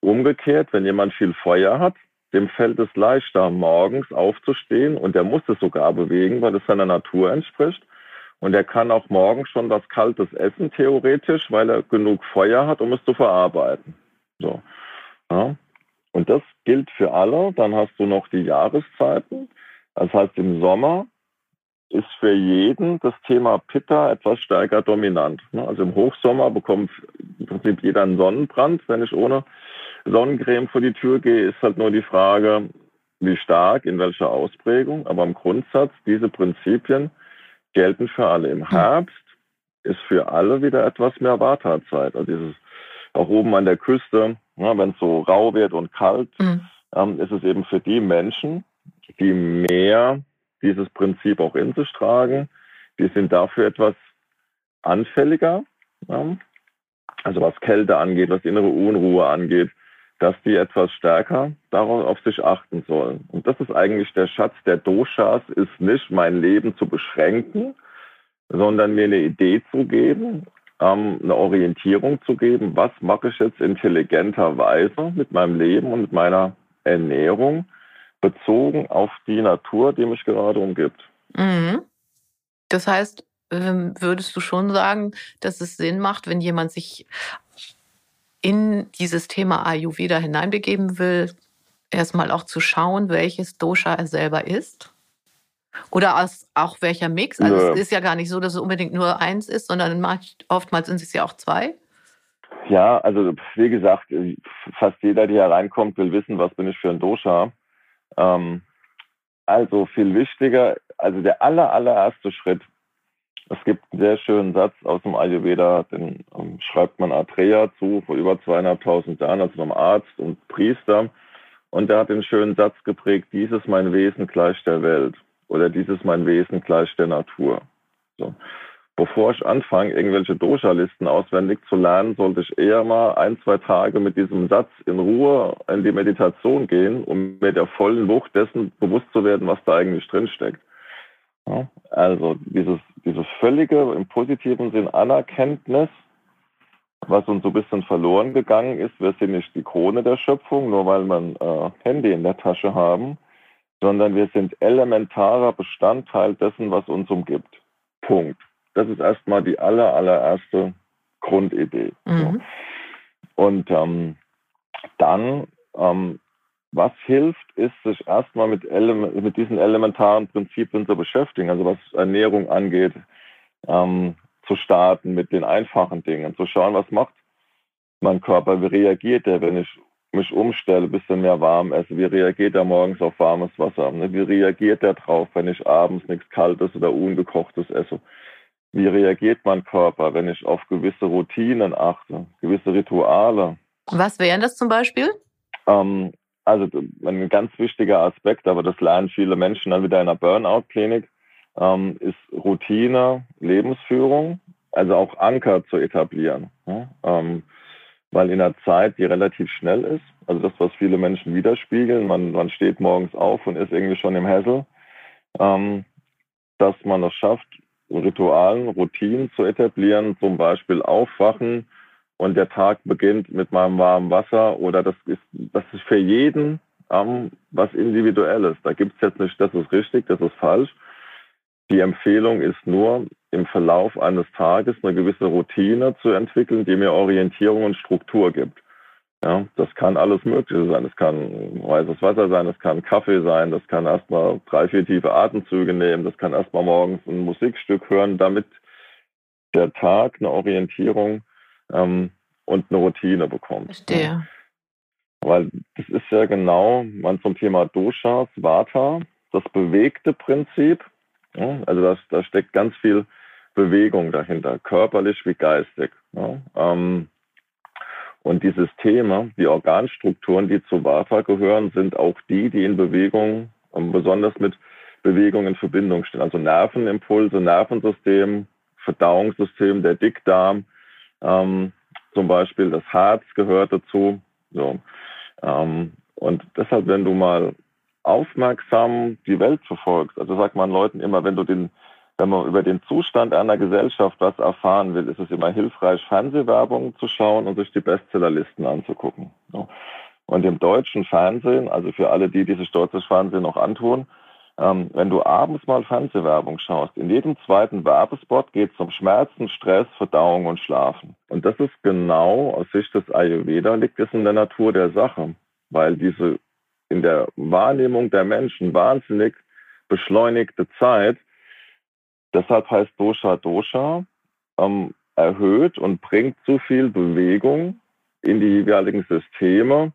Umgekehrt, wenn jemand viel Feuer hat, dem fällt es leichter, morgens aufzustehen und der muss es sogar bewegen, weil es seiner Natur entspricht. Und er kann auch morgens schon was Kaltes essen, theoretisch, weil er genug Feuer hat, um es zu verarbeiten. So. Ja. Und das gilt für alle. Dann hast du noch die Jahreszeiten. Das heißt, im Sommer ist für jeden das Thema Pitta etwas stärker dominant. Ne? Also im Hochsommer bekommt im Prinzip jeder einen Sonnenbrand. Wenn ich ohne Sonnencreme vor die Tür gehe, ist halt nur die Frage, wie stark, in welcher Ausprägung. Aber im Grundsatz, diese Prinzipien gelten für alle. Im hm. Herbst ist für alle wieder etwas mehr Vata-Zeit. Also dieses auch oben an der Küste, ja, wenn es so rau wird und kalt, mhm. ähm, ist es eben für die Menschen, die mehr dieses Prinzip auch in sich tragen, die sind dafür etwas anfälliger, ja, also was Kälte angeht, was innere Unruhe angeht, dass die etwas stärker darauf auf sich achten sollen. Und das ist eigentlich der Schatz der Doshas, ist nicht mein Leben zu beschränken, sondern mir eine Idee zu geben, ähm, eine Orientierung zu geben, was mache ich jetzt intelligenterweise mit meinem Leben und mit meiner Ernährung, bezogen auf die Natur, die mich gerade umgibt. Mhm. Das heißt, ähm, würdest du schon sagen, dass es Sinn macht, wenn jemand sich in dieses Thema Ayurveda hineinbegeben will, erstmal auch zu schauen, welches Dosha er selber ist? Oder aus, auch welcher Mix? Also ja. es ist ja gar nicht so, dass es unbedingt nur eins ist, sondern oftmals sind es ja auch zwei. Ja, also wie gesagt, fast jeder, der hier reinkommt, will wissen, was bin ich für ein Dosha. Ähm, also viel wichtiger, also der aller, allererste Schritt. Es gibt einen sehr schönen Satz aus dem Ayurveda, den um, schreibt man Atreya zu, vor über zweieinhalbtausend Jahren, also einem Arzt und Priester. Und der hat den schönen Satz geprägt, dieses mein Wesen gleich der Welt oder dieses mein Wesen gleich der Natur. So bevor ich anfange, irgendwelche Dosha-Listen auswendig zu lernen, sollte ich eher mal ein, zwei Tage mit diesem Satz in Ruhe in die Meditation gehen, um mir der vollen Wucht dessen bewusst zu werden, was da eigentlich drinsteckt. Ja, also dieses, dieses völlige, im positiven Sinn Anerkenntnis, was uns so ein bisschen verloren gegangen ist, wir sind nicht die Krone der Schöpfung, nur weil wir äh, Handy in der Tasche haben, sondern wir sind elementarer Bestandteil dessen, was uns umgibt. Punkt. Das ist erstmal die aller, allererste Grundidee. Mhm. Und ähm, dann, ähm, was hilft, ist, sich erstmal mit, mit diesen elementaren Prinzipien zu beschäftigen, also was Ernährung angeht, ähm, zu starten mit den einfachen Dingen, zu schauen, was macht mein Körper, wie reagiert er, wenn ich mich umstelle, ein bisschen mehr warm esse, wie reagiert er morgens auf warmes Wasser, wie reagiert er drauf, wenn ich abends nichts Kaltes oder Ungekochtes esse. Wie reagiert mein Körper, wenn ich auf gewisse Routinen achte, gewisse Rituale? Was wären das zum Beispiel? Ähm, also ein ganz wichtiger Aspekt, aber das lernen viele Menschen dann wieder in einer Burnout-Klinik, ähm, ist Routine, Lebensführung, also auch Anker zu etablieren. Ja? Ähm, weil in einer Zeit, die relativ schnell ist, also das, was viele Menschen widerspiegeln, man, man steht morgens auf und ist irgendwie schon im Hessel, ähm, dass man es schafft, Ritualen, Routinen zu etablieren, zum Beispiel aufwachen und der Tag beginnt mit meinem warmen Wasser oder das ist, das ist für jeden ähm, was Individuelles. Da gibt es jetzt nicht, das ist richtig, das ist falsch. Die Empfehlung ist nur, im Verlauf eines Tages eine gewisse Routine zu entwickeln, die mir Orientierung und Struktur gibt. Ja, das kann alles Mögliche sein. Es kann weißes Wasser sein, es kann Kaffee sein, das kann erstmal drei, vier tiefe Atemzüge nehmen, das kann erstmal morgens ein Musikstück hören, damit der Tag eine Orientierung ähm, und eine Routine bekommt. Verstehe. Ja. Weil das ist ja genau, man zum Thema Doshas, Vata, das bewegte Prinzip. Ja, also das, da steckt ganz viel Bewegung dahinter, körperlich wie geistig. Ja, ähm, und die Systeme, die Organstrukturen, die zu Vata gehören, sind auch die, die in Bewegung, besonders mit Bewegung in Verbindung stehen. Also Nervenimpulse, Nervensystem, Verdauungssystem, der Dickdarm, ähm, zum Beispiel das Herz gehört dazu. So. Ähm, und deshalb, wenn du mal aufmerksam die Welt verfolgst, also sagt man Leuten immer, wenn du den wenn man über den Zustand einer Gesellschaft was erfahren will, ist es immer hilfreich, Fernsehwerbung zu schauen und sich die Bestsellerlisten anzugucken. Und im deutschen Fernsehen, also für alle die, die sich deutsches Fernsehen noch antun, ähm, wenn du abends mal Fernsehwerbung schaust, in jedem zweiten Werbespot geht es um Schmerzen, Stress, Verdauung und Schlafen. Und das ist genau aus Sicht des Ayurveda liegt es in der Natur der Sache, weil diese in der Wahrnehmung der Menschen wahnsinnig beschleunigte Zeit Deshalb heißt Dosha Dosha ähm, erhöht und bringt zu viel Bewegung in die jeweiligen Systeme,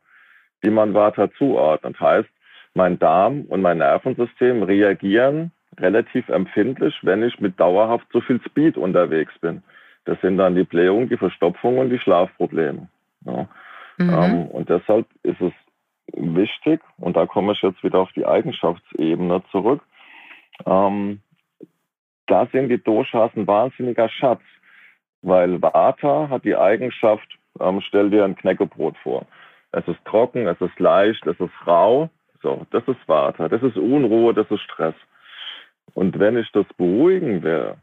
die man Vata zuordnet. Heißt, mein Darm und mein Nervensystem reagieren relativ empfindlich, wenn ich mit dauerhaft zu viel Speed unterwegs bin. Das sind dann die Blähungen, die Verstopfung und die Schlafprobleme. Ja. Mhm. Ähm, und deshalb ist es wichtig, und da komme ich jetzt wieder auf die Eigenschaftsebene zurück, ähm, da sind die Doshas ein wahnsinniger Schatz, weil Vata hat die Eigenschaft, ähm, stell dir ein Knäckebrot vor. Es ist trocken, es ist leicht, es ist rau. So, das ist Vata, das ist Unruhe, das ist Stress. Und wenn ich das beruhigen will,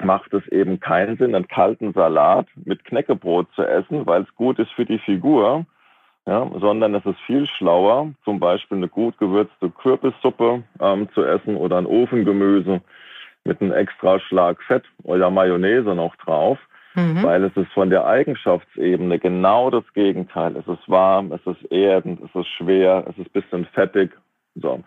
macht es eben keinen Sinn, einen kalten Salat mit Knäckebrot zu essen, weil es gut ist für die Figur, ja, sondern es ist viel schlauer, zum Beispiel eine gut gewürzte Kürbissuppe ähm, zu essen oder ein Ofengemüse mit einem extra Schlag Fett oder Mayonnaise noch drauf, mhm. weil es ist von der Eigenschaftsebene genau das Gegenteil. Es ist warm, es ist erdend, es ist schwer, es ist ein bisschen fettig. So.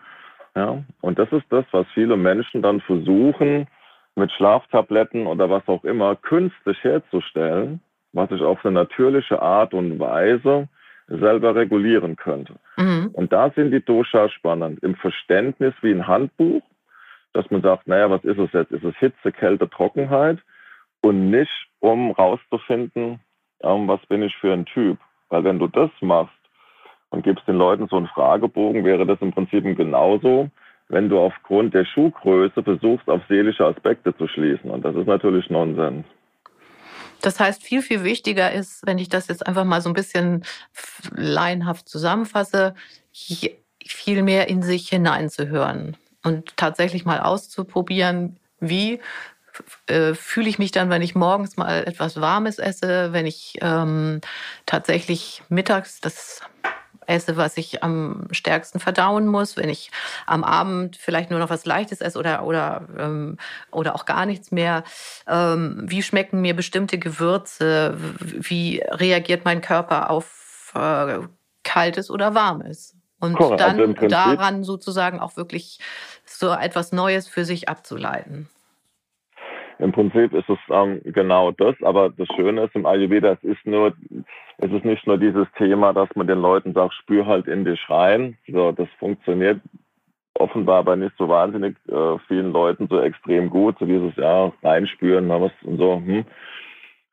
Ja, und das ist das, was viele Menschen dann versuchen, mit Schlaftabletten oder was auch immer künstlich herzustellen, was ich auf eine natürliche Art und Weise selber regulieren könnte. Mhm. Und da sind die Doshas spannend. Im Verständnis wie ein Handbuch, dass man sagt, naja, was ist es jetzt? Ist es Hitze, Kälte, Trockenheit? Und nicht, um rauszufinden, ähm, was bin ich für ein Typ. Weil wenn du das machst und gibst den Leuten so einen Fragebogen, wäre das im Prinzip genauso, wenn du aufgrund der Schuhgröße versuchst, auf seelische Aspekte zu schließen. Und das ist natürlich Nonsens. Das heißt, viel, viel wichtiger ist, wenn ich das jetzt einfach mal so ein bisschen laienhaft zusammenfasse, viel mehr in sich hineinzuhören und tatsächlich mal auszuprobieren, wie äh, fühle ich mich dann, wenn ich morgens mal etwas Warmes esse, wenn ich ähm, tatsächlich mittags das esse, was ich am stärksten verdauen muss, wenn ich am Abend vielleicht nur noch was Leichtes esse oder, oder, ähm, oder auch gar nichts mehr. Ähm, wie schmecken mir bestimmte Gewürze? Wie reagiert mein Körper auf äh, kaltes oder warmes? Und Korrekt, dann also daran sozusagen auch wirklich so etwas Neues für sich abzuleiten. Im Prinzip ist es ähm, genau das, aber das Schöne ist im Ayurveda, es ist nur, es ist nicht nur dieses Thema, dass man den Leuten sagt, spür halt in dich rein. So, das funktioniert offenbar bei nicht so wahnsinnig äh, vielen Leuten so extrem gut, so dieses ja reinspüren, was und so, hm.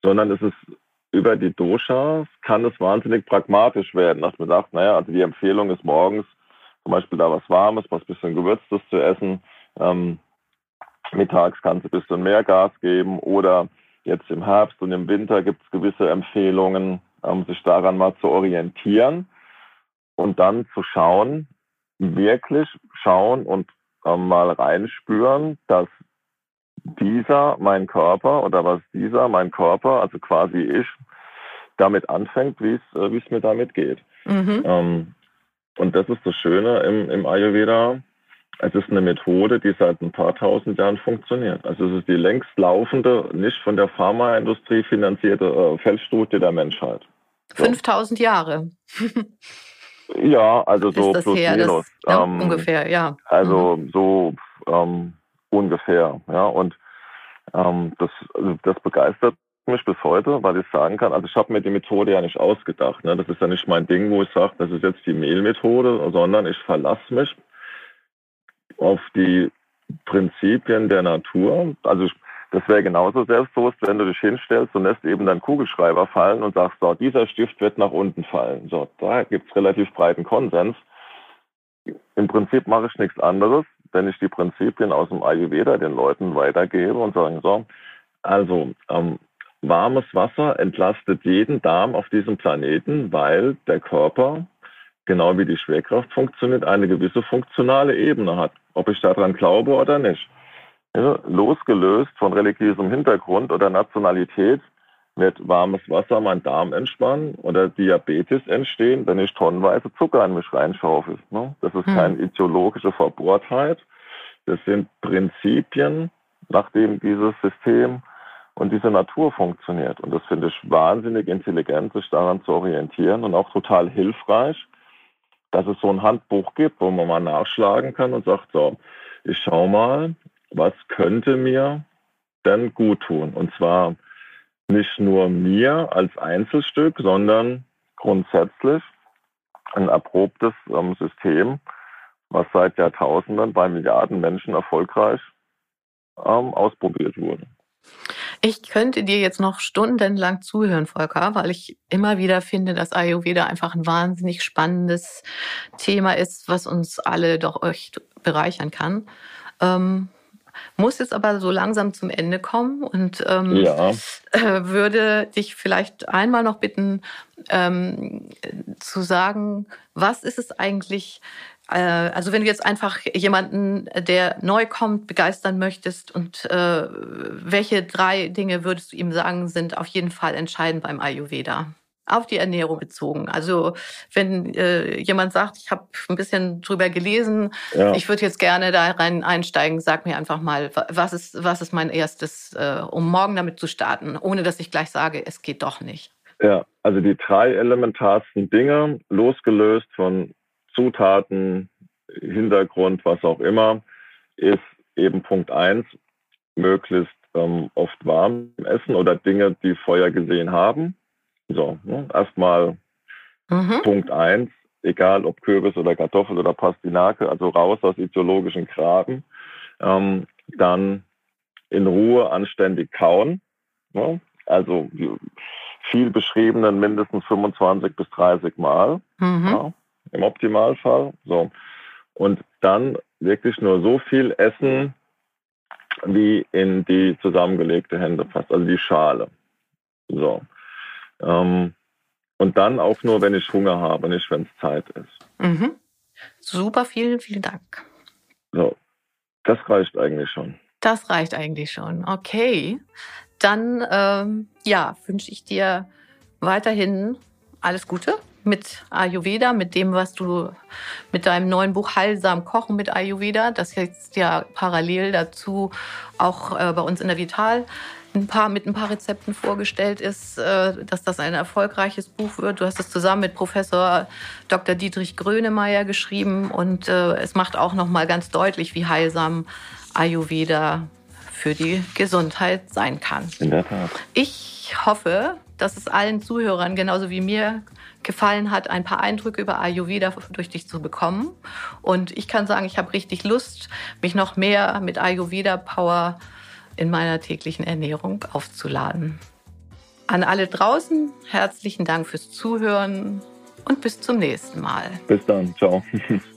sondern es ist über die Doshas kann es wahnsinnig pragmatisch werden, dass man sagt, naja, also die Empfehlung ist morgens zum Beispiel da was Warmes, was bisschen Gewürztes zu essen. Ähm, Mittags kannst du ein bisschen mehr Gas geben oder jetzt im Herbst und im Winter gibt es gewisse Empfehlungen, um sich daran mal zu orientieren und dann zu schauen, wirklich schauen und ähm, mal reinspüren, dass dieser mein Körper oder was dieser mein Körper, also quasi ich, damit anfängt, wie es äh, wie es mir damit geht. Mhm. Ähm, und das ist das Schöne im, im Ayurveda, es ist eine Methode, die seit ein paar tausend Jahren funktioniert. Also es ist die längst laufende, nicht von der Pharmaindustrie finanzierte äh, Feldstudie der Menschheit. So. 5000 Jahre. ja, also so plus her, minus. Das, ja, ähm, ungefähr, ja. Also mhm. so ähm, ungefähr, ja. Und ähm, das, also das begeistert mich bis heute, weil ich sagen kann, also ich habe mir die Methode ja nicht ausgedacht. Ne? Das ist ja nicht mein Ding, wo ich sage, das ist jetzt die Mehlmethode, sondern ich verlasse mich auf die Prinzipien der Natur. Also das wäre genauso selbstbewusst, wenn du dich hinstellst und lässt eben deinen Kugelschreiber fallen und sagst, so, dieser Stift wird nach unten fallen. So, da gibt es relativ breiten Konsens. Im Prinzip mache ich nichts anderes, wenn ich die Prinzipien aus dem Ayurveda den Leuten weitergebe und sage, so, also ähm, warmes Wasser entlastet jeden Darm auf diesem Planeten, weil der Körper genau wie die Schwerkraft funktioniert, eine gewisse funktionale Ebene hat, ob ich daran glaube oder nicht. Ja, losgelöst von religiösem Hintergrund oder Nationalität wird warmes Wasser mein Darm entspannen oder Diabetes entstehen, wenn ich tonnenweise Zucker in mich reinschaufel. Ne? Das ist hm. keine ideologische Verbohrtheit. Das sind Prinzipien, nach dem dieses System und diese Natur funktioniert. Und das finde ich wahnsinnig intelligent, sich daran zu orientieren und auch total hilfreich, dass es so ein Handbuch gibt, wo man mal nachschlagen kann und sagt, so, ich schau mal, was könnte mir denn gut tun? Und zwar nicht nur mir als Einzelstück, sondern grundsätzlich ein erprobtes ähm, System, was seit Jahrtausenden bei Milliarden Menschen erfolgreich ähm, ausprobiert wurde. Ich könnte dir jetzt noch stundenlang zuhören, Volker, weil ich immer wieder finde, dass Ayurveda einfach ein wahnsinnig spannendes Thema ist, was uns alle doch echt bereichern kann. Ähm, muss jetzt aber so langsam zum Ende kommen und ähm, ja. äh, würde dich vielleicht einmal noch bitten, ähm, zu sagen, was ist es eigentlich, also wenn du jetzt einfach jemanden, der neu kommt, begeistern möchtest und äh, welche drei Dinge würdest du ihm sagen, sind auf jeden Fall entscheidend beim Ayurveda? Auf die Ernährung bezogen. Also wenn äh, jemand sagt, ich habe ein bisschen drüber gelesen, ja. ich würde jetzt gerne da rein einsteigen, sag mir einfach mal, was ist, was ist mein erstes, äh, um morgen damit zu starten, ohne dass ich gleich sage, es geht doch nicht. Ja, also die drei elementarsten Dinge, losgelöst von Zutaten, Hintergrund, was auch immer, ist eben Punkt eins, möglichst ähm, oft warm essen oder Dinge, die Feuer gesehen haben. So, ne? erstmal mhm. Punkt eins, egal ob Kürbis oder Kartoffel oder Pastinake, also raus aus ideologischen Graben. Ähm, dann in Ruhe anständig kauen. Ne? Also viel beschriebenen mindestens 25 bis 30 Mal. Mhm. Ja? Im Optimalfall. So. Und dann wirklich nur so viel essen, wie in die zusammengelegte Hände passt, also die Schale. So. Ähm, und dann auch nur, wenn ich Hunger habe, nicht wenn es Zeit ist. Mhm. Super, vielen, vielen Dank. So, das reicht eigentlich schon. Das reicht eigentlich schon. Okay. Dann ähm, ja, wünsche ich dir weiterhin alles Gute mit Ayurveda, mit dem, was du mit deinem neuen Buch Heilsam Kochen mit Ayurveda, das jetzt ja parallel dazu auch äh, bei uns in der Vital ein paar, mit ein paar Rezepten vorgestellt ist, äh, dass das ein erfolgreiches Buch wird. Du hast es zusammen mit Professor Dr. Dietrich Grönemeyer geschrieben und äh, es macht auch noch mal ganz deutlich, wie heilsam Ayurveda für die Gesundheit sein kann. In der Tat. Ich hoffe, dass es allen Zuhörern genauso wie mir gefallen hat, ein paar Eindrücke über Ayurveda durch dich zu bekommen. Und ich kann sagen, ich habe richtig Lust, mich noch mehr mit Ayurveda Power in meiner täglichen Ernährung aufzuladen. An alle draußen herzlichen Dank fürs Zuhören und bis zum nächsten Mal. Bis dann, ciao.